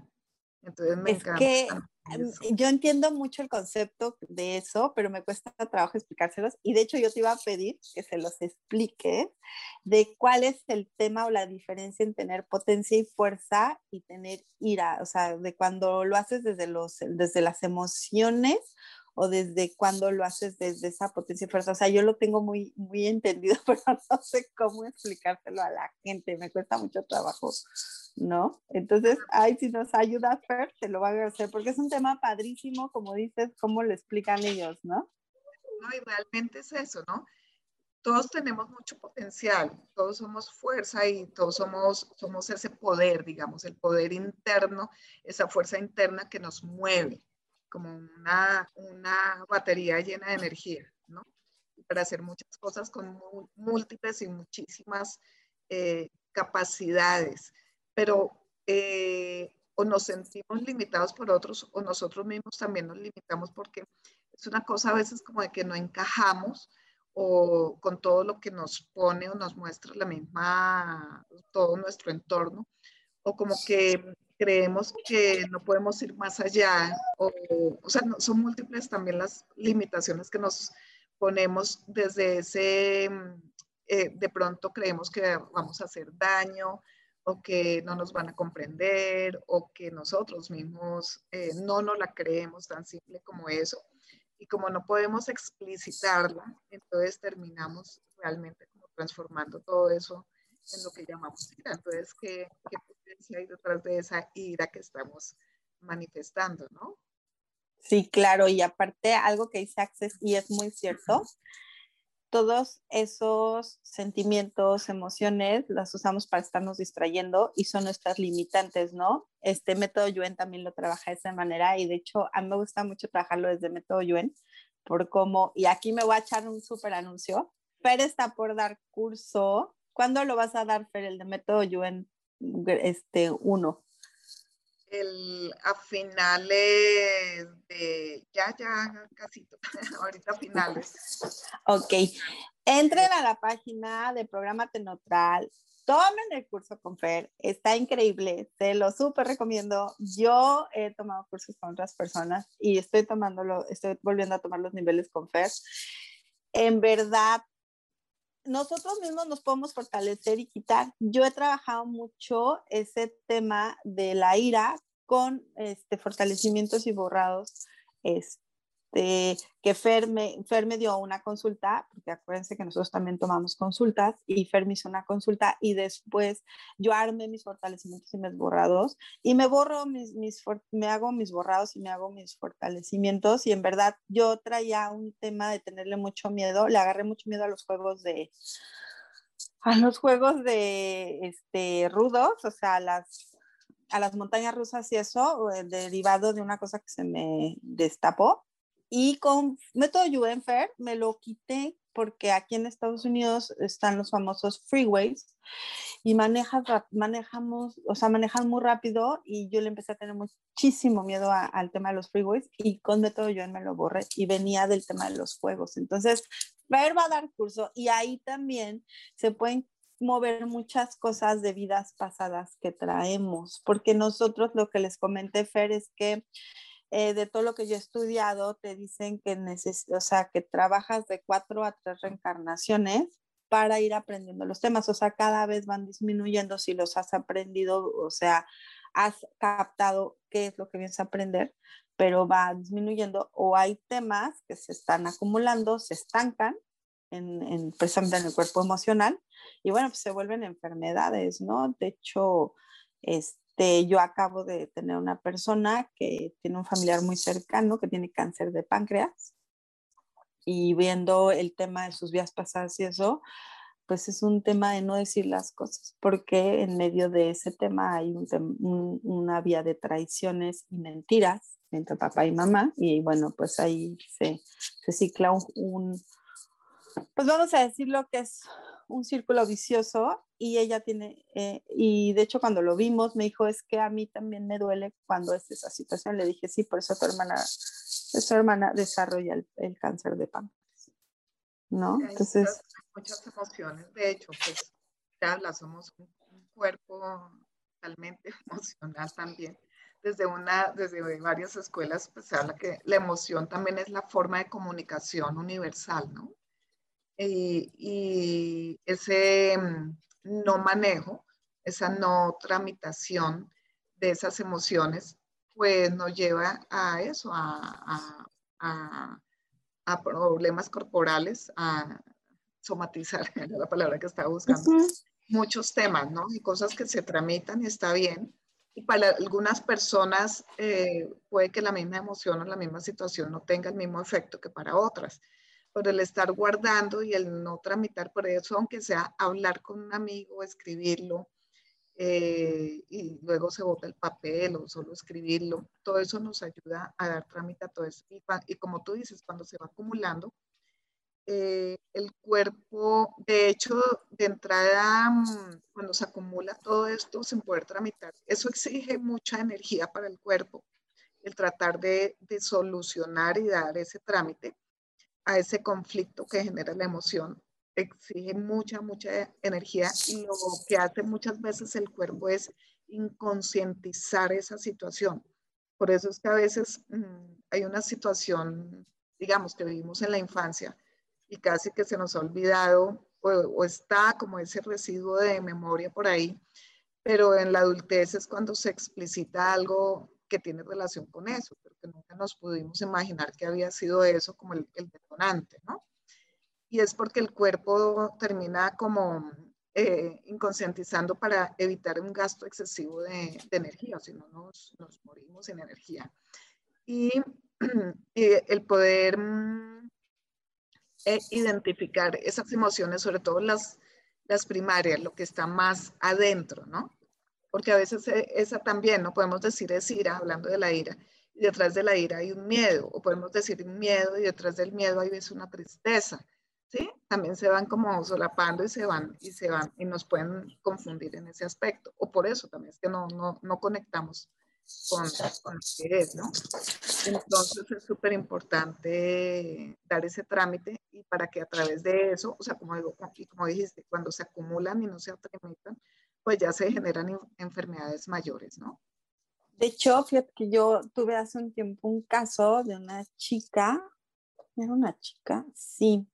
Entonces me es que mm, yo entiendo mucho el concepto de eso, pero me cuesta trabajo explicárselos. Y de hecho yo te iba a pedir que se los explique de cuál es el tema o la diferencia en tener potencia y fuerza y tener ira. O sea, de cuando lo haces desde, los, desde las emociones o desde cuándo lo haces desde esa potencia y fuerza. O sea, yo lo tengo muy, muy entendido, pero no sé cómo explicárselo a la gente, me cuesta mucho trabajo, ¿no? Entonces, ay, si nos ayuda Fer, te lo voy a agradecer, porque es un tema padrísimo, como dices, cómo lo explican ellos, ¿no? No, y realmente es eso, ¿no? Todos tenemos mucho potencial, todos somos fuerza y todos somos, somos ese poder, digamos, el poder interno, esa fuerza interna que nos mueve como una, una batería llena de energía, ¿no? Para hacer muchas cosas con múltiples y muchísimas eh, capacidades, pero eh, o nos sentimos limitados por otros o nosotros mismos también nos limitamos porque es una cosa a veces como de que no encajamos o con todo lo que nos pone o nos muestra la misma, todo nuestro entorno, o como que creemos que no podemos ir más allá, o, o sea, son múltiples también las limitaciones que nos ponemos desde ese, eh, de pronto creemos que vamos a hacer daño o que no nos van a comprender o que nosotros mismos eh, no nos la creemos tan simple como eso. Y como no podemos explicitarla, entonces terminamos realmente como transformando todo eso en lo que llamamos ira. Entonces, ¿qué, qué potencia hay detrás de esa ira que estamos manifestando, no? Sí, claro, y aparte algo que dice Access, y es muy cierto, todos esos sentimientos, emociones, las usamos para estarnos distrayendo y son nuestras limitantes, ¿no? Este método Yuen también lo trabaja de esa manera y de hecho a mí me gusta mucho trabajarlo desde método Yuen por cómo, y aquí me voy a echar un súper anuncio, Fer está por dar curso ¿Cuándo lo vas a dar, Fer, el de método Yuen este, 1? El, a finales de, ya, ya, casi, ahorita finales. Ok, entren a la página de Programa Tenotral, tomen el curso con Fer, está increíble, te lo súper recomiendo. Yo he tomado cursos con otras personas y estoy tomándolo, estoy volviendo a tomar los niveles con Fer. En verdad, nosotros mismos nos podemos fortalecer y quitar. Yo he trabajado mucho ese tema de la ira con este, fortalecimientos y borrados, este, que Fer me, Fer me dio una consulta, porque acuérdense que nosotros también tomamos consultas, y Fer me hizo una consulta y después yo armé mis fortalecimientos y mis borrados, y me borro mis, mis, me hago mis borrados y me hago mis fortalecimientos, y en verdad yo traía un tema de tenerle mucho miedo, le agarré mucho miedo a los juegos de a los juegos de este rudos, o sea, las a las montañas rusas y eso, derivado de una cosa que se me destapó. Y con método Juvenfer me lo quité porque aquí en Estados Unidos están los famosos freeways y manejas, manejamos, o sea, manejan muy rápido y yo le empecé a tener muchísimo miedo al tema de los freeways y con método Juven me lo borré y venía del tema de los juegos. Entonces, Fer va a dar curso y ahí también se pueden mover muchas cosas de vidas pasadas que traemos, porque nosotros lo que les comenté, Fer, es que eh, de todo lo que yo he estudiado, te dicen que, neces o sea, que trabajas de cuatro a tres reencarnaciones para ir aprendiendo los temas. O sea, cada vez van disminuyendo si los has aprendido, o sea, has captado qué es lo que vienes a aprender, pero va disminuyendo o hay temas que se están acumulando, se estancan en, en, precisamente en el cuerpo emocional y bueno, pues se vuelven enfermedades, ¿no? De hecho, este, yo acabo de tener una persona que tiene un familiar muy cercano que tiene cáncer de páncreas y viendo el tema de sus vías pasadas y eso, pues es un tema de no decir las cosas, porque en medio de ese tema hay un, una vía de traiciones y mentiras entre papá y mamá, y bueno, pues ahí se, se cicla un, pues vamos a decir lo que es un círculo vicioso y ella tiene, eh, y de hecho cuando lo vimos me dijo, es que a mí también me duele cuando es esa situación. Le dije, sí, por eso tu hermana su hermana desarrolla el, cáncer de páncreas. ¿No? Entonces... Muchas, emociones, de hecho, pues ya habla, somos un, cuerpo totalmente emocional también. Desde, una, desde varias escuelas pues habla que la emoción también es la forma de comunicación universal, ¿no? Y, y ese mm, no manejo, esa no tramitación de esas emociones pues nos lleva a eso, a, problemas corporales, a somatizar, era la palabra que estaba buscando, muchos temas, ¿no? Y cosas que se tramitan y está bien. Y para algunas personas eh, puede que la misma emoción o la misma situación no tenga el mismo efecto que para otras. Por el estar guardando y el no tramitar por eso, aunque sea hablar con un amigo, escribirlo, eh, y luego se bota el papel o solo escribirlo. Todo eso nos ayuda a dar trámite a todo eso. Y, como tú dices, cuando se va acumulando, eh, el cuerpo, de hecho, de entrada, mm, cuando se acumula todo esto sin poder tramitar, eso exige mucha energía para el cuerpo, el tratar de, de solucionar y dar ese trámite a ese conflicto que genera la emoción exige mucha, mucha energía y lo que hace muchas veces el cuerpo es inconscientizar esa situación. Por eso es que a veces mm, hay una situación, digamos, que vivimos en la infancia y casi que se nos ha olvidado o, está como ese residuo de memoria por ahí, pero en la adultez es cuando se explicita algo que tiene relación con eso, porque nunca nos pudimos imaginar que había sido eso como el, detonante, ¿no? y es porque el cuerpo termina como eh, inconscientizando para evitar un gasto excesivo de, energía, si no nos, morimos sin energía. Y, el poder mm, eh, identificar esas emociones, sobre todo las primarias, lo que está más adentro, ¿no? Porque a veces eh, esa también, no podemos decir es ira, hablando de la ira, y detrás de la ira hay un miedo, o podemos decir un miedo y detrás del miedo hay veces una tristeza ¿sí? También se van como solapando y se van y se van y nos pueden confundir en ese aspecto. O por eso también es que no, no, no conectamos con, con lo que es, ¿no? Entonces es súper importante dar ese trámite y para que a través de eso, o sea, como digo, y como dijiste, cuando se acumulan y no se tramitan, pues ya se generan enfermedades mayores, ¿no? De hecho, fíjate que yo tuve hace un tiempo un caso de una chica, era una chica, sí,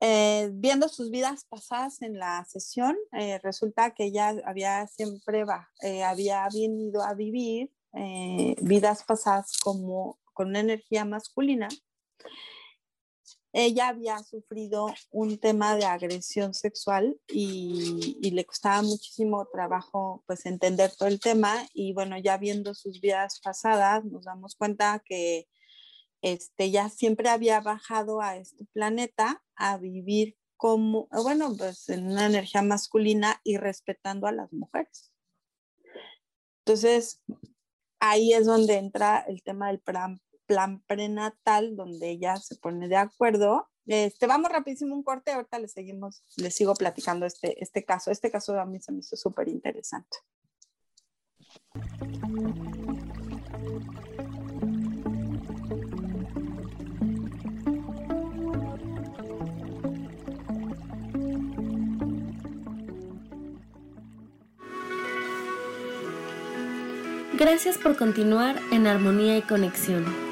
eh, viendo sus vidas pasadas en la sesión, eh, resulta que ella había siempre eh, había venido a vivir vidas pasadas como con una energía masculina. Ella había sufrido un tema de agresión sexual y, le costaba muchísimo trabajo pues entender todo el tema y bueno, ya viendo sus vidas pasadas nos damos cuenta que este, ya siempre había bajado a este planeta a vivir como, bueno, pues en una energía masculina y respetando a las mujeres. Entonces, ahí es donde entra el tema del plan, prenatal, donde ella se pone de acuerdo. Este, vamos rapidísimo un corte, ahorita le seguimos, le sigo platicando este, este caso. Este caso a mí se me hizo súper interesante. Gracias por continuar en armonía y conexión.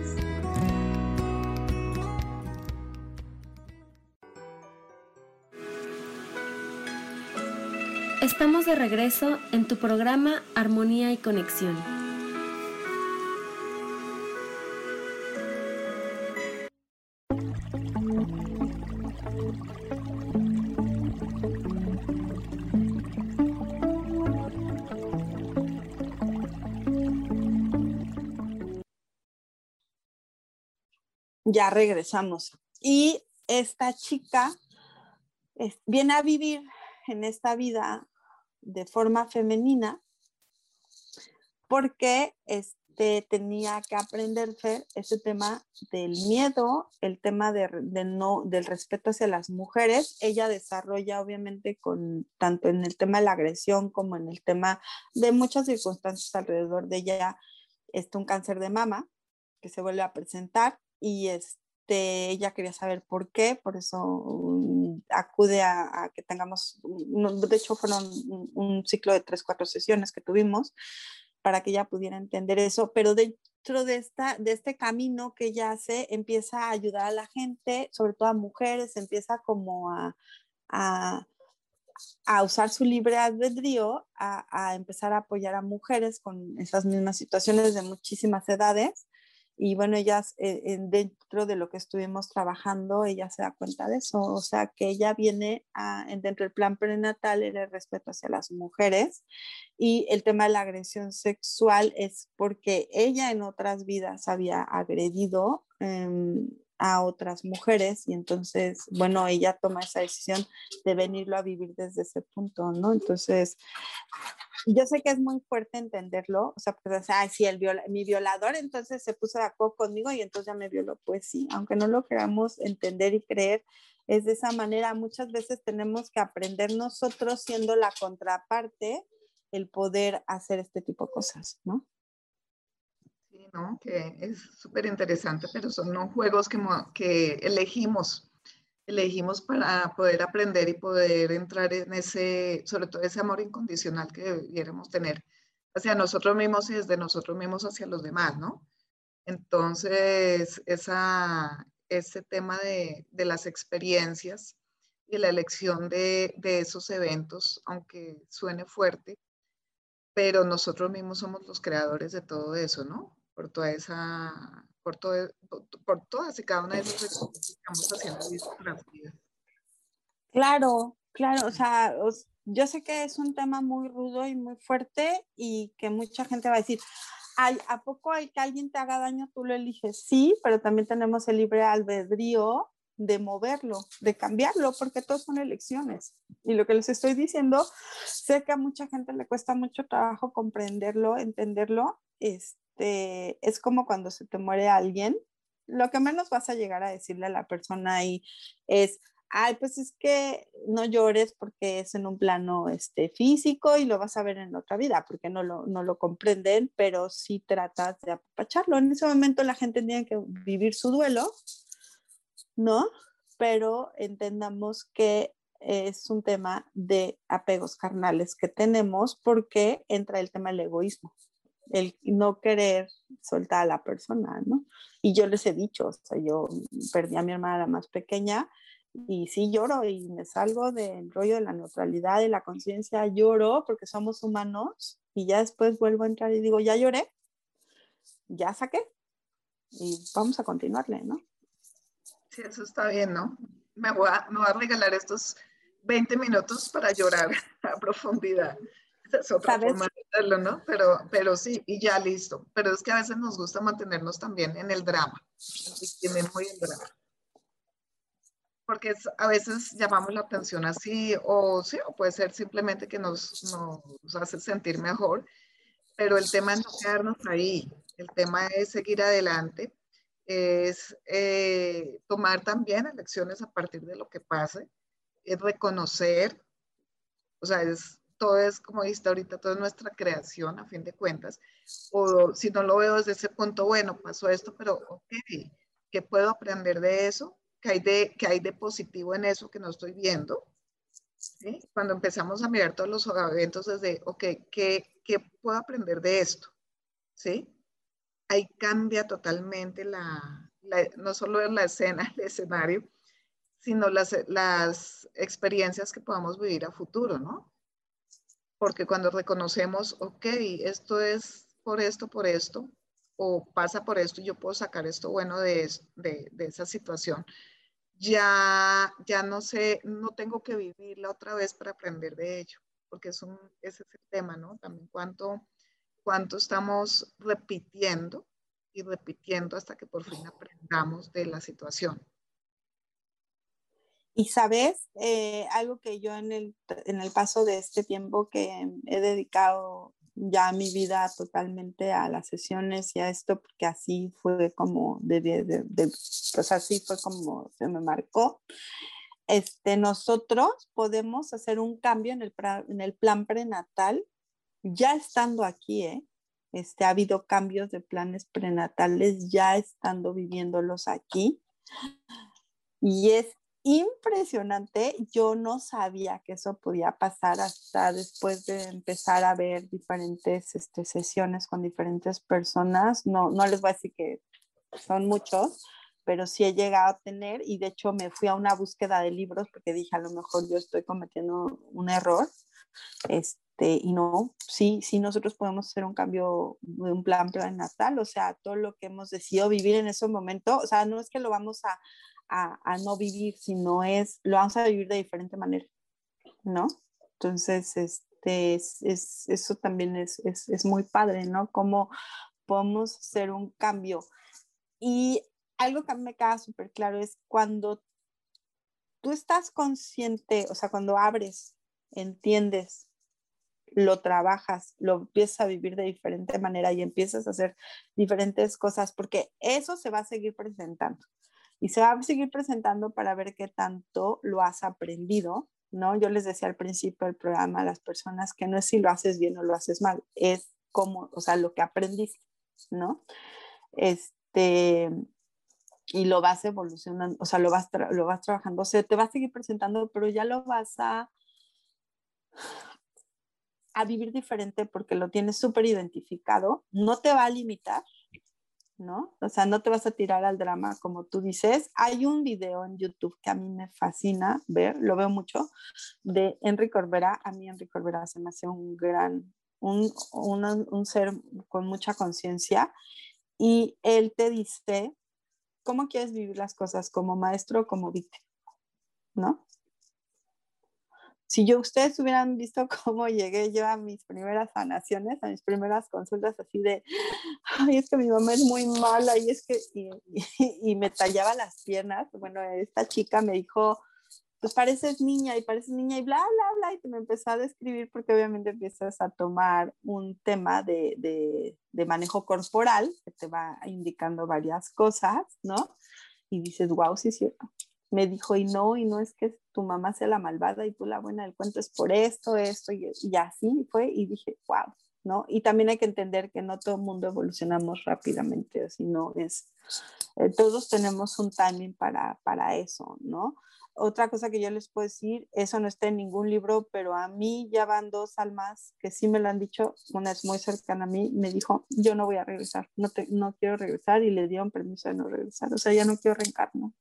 Estamos de regreso en tu programa Armonía y Conexión. Ya regresamos. Y esta chica viene a vivir en esta vida de forma femenina porque este, tenía que aprender ese tema del miedo, el tema de, no, del respeto hacia las mujeres. Ella desarrolla obviamente con tanto en el tema de la agresión como en el tema de muchas circunstancias alrededor de ella, este, un cáncer de mama que se vuelve a presentar y este, ella quería saber por qué, por eso mm, acude a, que tengamos, de hecho fueron un, ciclo de tres, cuatro sesiones que tuvimos para que ella pudiera entender eso, pero dentro de, esta, de este camino que ella hace, empieza a ayudar a la gente, sobre todo a mujeres, empieza como a, a, a usar su libre albedrío, a, a, empezar a apoyar a mujeres con esas mismas situaciones de muchísimas edades y bueno, ellas eh, dentro de lo que estuvimos trabajando, ella se da cuenta de eso, o sea, que ella viene a, dentro del plan prenatal el respeto hacia las mujeres y el tema de la agresión sexual es porque ella en otras vidas había agredido em, a otras mujeres y entonces, bueno, ella toma esa decisión de venirlo a vivir desde ese punto, ¿no? Entonces, yo sé que es muy fuerte entenderlo, o sea, pues, ay, el mi violador entonces se puso de acuerdo conmigo y entonces ya me violó, pues sí, aunque no lo queramos entender y creer, es de esa manera, muchas veces tenemos que aprender nosotros siendo la contraparte el poder hacer este tipo de cosas, ¿no? ¿No? Que es súper interesante, pero son ¿no? juegos que, que elegimos, elegimos para poder aprender y poder entrar en ese, sobre todo ese amor incondicional que debiéramos tener hacia nosotros mismos y desde nosotros mismos hacia los demás, ¿no? Entonces, esa, ese tema de, de las experiencias y la elección de, de, esos eventos, aunque suene fuerte, pero nosotros mismos somos los creadores de todo eso, ¿no? Por toda esa, por, todo, por, todas y cada una de esas que estamos haciendo vidas. Claro, claro, o sea, yo sé que es un tema muy rudo y muy fuerte y que mucha gente va a decir, Ay, ¿a poco hay que alguien te haga daño? Tú lo eliges, sí, pero también tenemos el libre albedrío de moverlo, de cambiarlo, porque todos son elecciones. Y lo que les estoy diciendo, sé que a mucha gente le cuesta mucho trabajo comprenderlo, entenderlo, este, es como cuando se te muere alguien lo que menos vas a llegar a decirle a la persona ahí es, ay, pues es que no llores porque es en un plano este, físico y lo vas a ver en otra vida, porque no lo, no lo comprenden, pero sí tratas de apapacharlo. En ese momento la gente tiene que vivir su duelo, ¿no? Pero entendamos que es un tema de apegos carnales que tenemos porque entra el tema del egoísmo, el no querer soltar a la persona, ¿no? Y yo les he dicho, o sea, yo perdí a mi hermana más pequeña y sí lloro y me salgo del rollo de la neutralidad y la conciencia, lloro porque somos humanos y ya después vuelvo a entrar y digo, ya lloré, ya saqué y vamos a continuarle, ¿no? Sí, eso está bien, ¿no? Me voy a, me voy a regalar estos 20 minutos para llorar a profundidad. es otra forma de hacerlo, ¿no? Pero, pero sí, y ya listo. Pero es que a veces nos gusta mantenernos también en el drama. Muy el drama porque a veces llamamos la atención así, o sí, o puede ser simplemente que nos, nos hace sentir mejor, pero el tema es no quedarnos ahí, el tema es seguir adelante, es eh, tomar también elecciones a partir de lo que pase, es reconocer, o sea, es, todo es, como dijiste ahorita, todo es nuestra creación a fin de cuentas, o si no lo veo desde ese punto, bueno, pasó esto, pero ok, ¿qué puedo aprender de eso? que hay de, que hay de positivo en eso que no estoy viendo. ¿sí? Cuando empezamos a mirar todos los eventos desde, ok, ¿qué, ¿qué, puedo aprender de esto? ¿Sí? Ahí cambia totalmente la, la no solo la escena, el escenario, sino las, las experiencias que podamos vivir a futuro, ¿no? Porque cuando reconocemos, ok, esto es por esto, por esto, o pasa por esto yo puedo sacar esto bueno de, de, de esa situación, ya, ya no sé, no tengo que vivirla otra vez para aprender de ello, porque es un, ese es el tema, ¿no? También cuánto, cuánto estamos repitiendo y repitiendo hasta que por fin aprendamos de la situación. Y sabes, eh, algo que yo en el, en el paso de este tiempo que he dedicado ya mi vida totalmente a las sesiones y a esto, porque así fue como, de, de, pues así fue como se me marcó. Este, nosotros podemos hacer un cambio en el, en el plan prenatal, ya estando aquí, ¿eh? Este, ha habido cambios de planes prenatales ya estando viviéndolos aquí. Y es impresionante. Yo no sabía que eso podía pasar hasta después de empezar a ver diferentes este, sesiones con diferentes personas. No, no les voy a decir que son muchos, pero sí he llegado a tener y de hecho me fui a una búsqueda de libros porque dije a lo mejor yo estoy cometiendo un error. Este, y no, sí, sí nosotros podemos hacer un cambio de un plan prenatal, o sea, todo lo que hemos decidido vivir en ese momento, o sea, no es que lo vamos a, a, no vivir, sino es, lo vamos a vivir de diferente manera, ¿no? Entonces, este, es, eso también es, es, muy padre, ¿no? Cómo podemos hacer un cambio. Y algo que a me queda súper claro es cuando tú estás consciente, o sea, cuando abres, entiendes, lo trabajas, lo empiezas a vivir de diferente manera y empiezas a hacer diferentes cosas, porque eso se va a seguir presentando y se va a seguir presentando para ver qué tanto lo has aprendido, ¿no? Yo les decía al principio del programa a las personas que no es si lo haces bien o lo haces mal, es como, o sea, lo que aprendiste, ¿no? Este, y lo vas evolucionando, o sea, lo vas, lo vas trabajando, o sea, te va a seguir presentando, pero ya lo vas a, a vivir diferente porque lo tienes súper identificado, no te va a limitar, ¿no? O sea, no te vas a tirar al drama como tú dices. Hay un video en YouTube que a mí me fascina ver, lo veo mucho, de Enrique Corbera. A mí Enrique Corbera se me hace un gran, un, un ser con mucha conciencia y él te dice, ¿cómo quieres vivir las cosas? ¿Como maestro o como víctima? ¿No? si yo ustedes hubieran visto cómo llegué yo a mis primeras sanaciones, a mis primeras consultas así de, ay, es que mi mamá es muy mala y es que, y, me tallaba las piernas, bueno, esta chica me dijo, pues pareces niña y pareces niña y bla, bla, bla, y me empezó a describir porque obviamente empiezas a tomar un tema de, de, de manejo corporal que te va indicando varias cosas, ¿no? Y dices, wow, sí cierto. Me dijo, y no, y no es que tu mamá sea la malvada y tú la buena del cuento es por esto, esto, y, y así fue, y dije, wow, ¿no? Y también hay que entender que no todo el mundo evolucionamos rápidamente, sino es, eh, todos tenemos un timing para, para eso, ¿no? Otra cosa que yo les puedo decir, eso no está en ningún libro, pero a mí ya van dos almas que sí me lo han dicho, una es muy cercana a mí, me dijo, yo no voy a regresar, no, te, no quiero regresar y le dieron permiso de no regresar, o sea, ya no quiero reencarnar.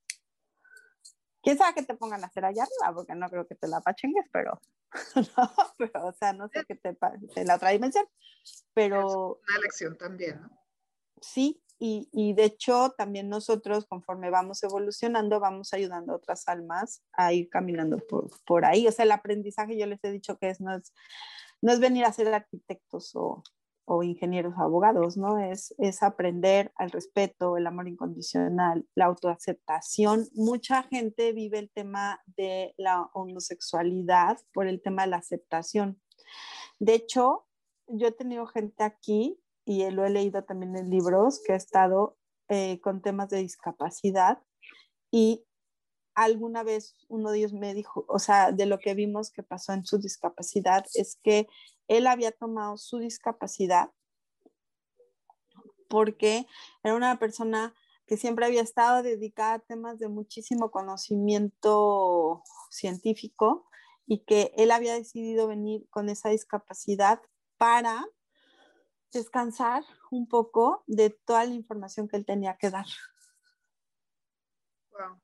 ¿Quién sabe qué te pongan a hacer allá arriba? Porque no creo que te la pachengues, pero, no, pero o sea, no sé qué te pasa en la otra dimensión, pero... Es una lección también, ¿no? Sí, y, y, de hecho también nosotros conforme vamos evolucionando vamos ayudando a otras almas a ir caminando por, por ahí. O sea, el aprendizaje yo les he dicho que es, no, es, no es venir a ser arquitectos o, o ingenieros o abogados, ¿no? Es, es aprender al respeto, el amor incondicional, la autoaceptación. Mucha gente vive el tema de la homosexualidad por el tema de la aceptación. De hecho, yo he tenido gente aquí y lo he leído también en libros que ha estado eh, con temas de discapacidad y alguna vez uno de ellos me dijo, o sea, de lo que vimos que pasó en su discapacidad es que él había tomado su discapacidad porque era una persona que siempre había estado dedicada a temas de muchísimo conocimiento científico y que él había decidido venir con esa discapacidad para descansar un poco de toda la información que él tenía que dar. Wow.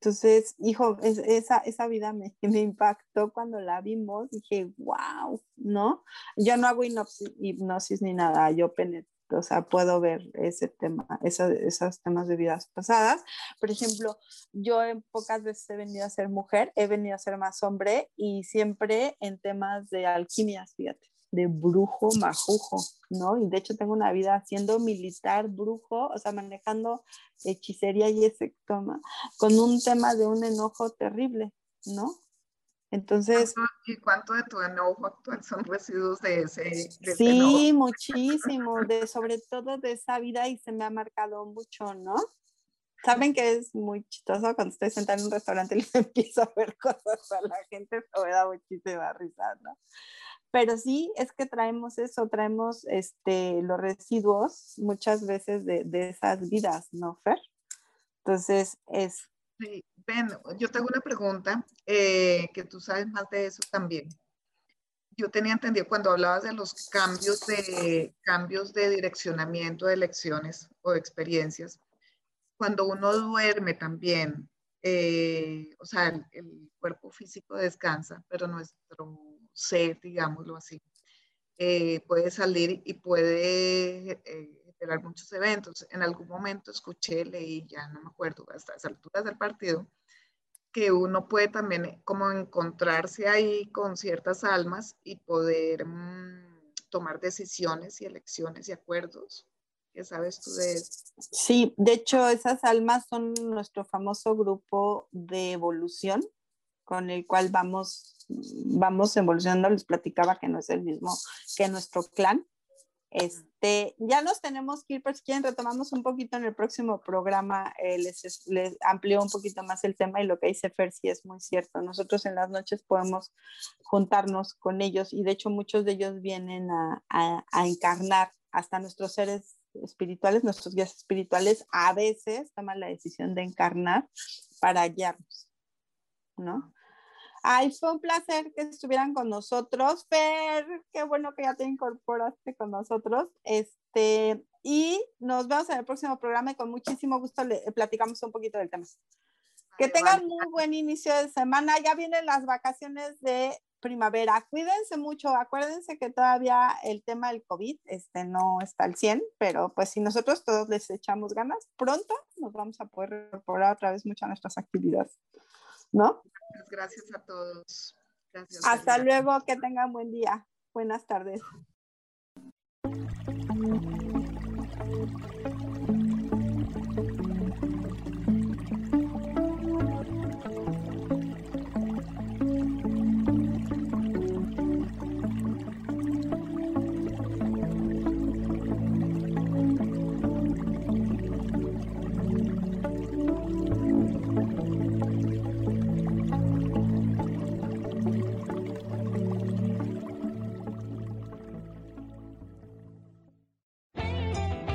Entonces, hijo, es, esa, esa vida me, impactó cuando la vimos. Dije, wow, ¿no? Yo no hago hipnosis, hipnosis ni nada, yo penetro, o sea, puedo ver ese tema, esa, esos temas de vidas pasadas. Por ejemplo, yo en pocas veces he venido a ser mujer, he venido a ser más hombre y siempre en temas de alquimias, fíjate de brujo majujo, ¿no? Y de hecho tengo una vida siendo militar brujo, o sea, manejando hechicería y ese toma, con un tema de un enojo terrible, ¿no? Entonces... ¿Y cuánto de tu enojo actual son residuos de ese? De sí, ese muchísimo, de, sobre todo de esa vida y se me ha marcado mucho, ¿no? Saben que es muy chistoso cuando estoy sentada en un restaurante y les empiezo a ver cosas a la gente, me da muchísima risa, ¿no? Pero sí es que traemos eso, traemos este, los residuos muchas veces de, de esas vidas, ¿no, Fer? Entonces es... Sí, Ben, yo tengo una pregunta eh, que tú sabes más de eso también. Yo tenía entendido cuando hablabas de los cambios de, cambios de direccionamiento de lecciones o de experiencias, cuando uno duerme también, eh, o sea, el, el cuerpo físico descansa, pero nuestro ser, digámoslo así, eh, puede salir y puede eh, generar muchos eventos. En algún momento escuché, leí, ya no me acuerdo, hasta las alturas del partido, que uno puede también como encontrarse ahí con ciertas almas y poder mmm, tomar decisiones y elecciones y acuerdos. ¿Qué sabes tú de eso? Sí, de hecho esas almas son nuestro famoso grupo de evolución con el cual vamos vamos evolucionando, les platicaba que no es el mismo que nuestro clan. Este, ya nos tenemos que ir, pero si quieren retomamos un poquito en el próximo programa, eh, les, les amplió un poquito más el tema y lo que dice Fer sí es muy cierto. Nosotros en las noches podemos juntarnos con ellos y de hecho muchos de ellos vienen a, a, a encarnar hasta nuestros seres espirituales, nuestros guías espirituales a veces toman la decisión de encarnar para guiarnos, ¿no? Ay, fue un placer que estuvieran con nosotros. Fer, qué bueno que ya te incorporaste con nosotros. Este, y nos vemos en el próximo programa y con muchísimo gusto le platicamos un poquito del tema. Que tengan muy buen inicio de semana. Ya vienen las vacaciones de primavera. Cuídense mucho. Acuérdense que todavía el tema del COVID este, no está al 100, pero pues si nosotros todos les echamos ganas, pronto nos vamos a poder incorporar otra vez mucho a nuestras actividades. ¿No? Gracias a todos. Gracias, Hasta luego, que tengan buen día. Buenas tardes.